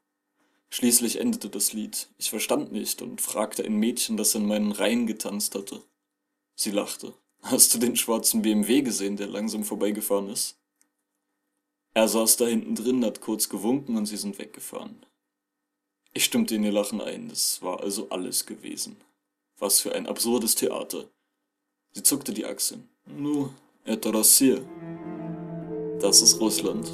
Schließlich endete das Lied. Ich verstand nicht und fragte ein Mädchen, das in meinen Reihen getanzt hatte. Sie lachte. Hast du den schwarzen BMW gesehen, der langsam vorbeigefahren ist? Er saß da hinten drin, hat kurz gewunken und sie sind weggefahren. Ich stimmte in ihr Lachen ein, das war also alles gewesen. Was für ein absurdes Theater. Sie zuckte die Achseln. Nu, etwas hier. Das ist Russland.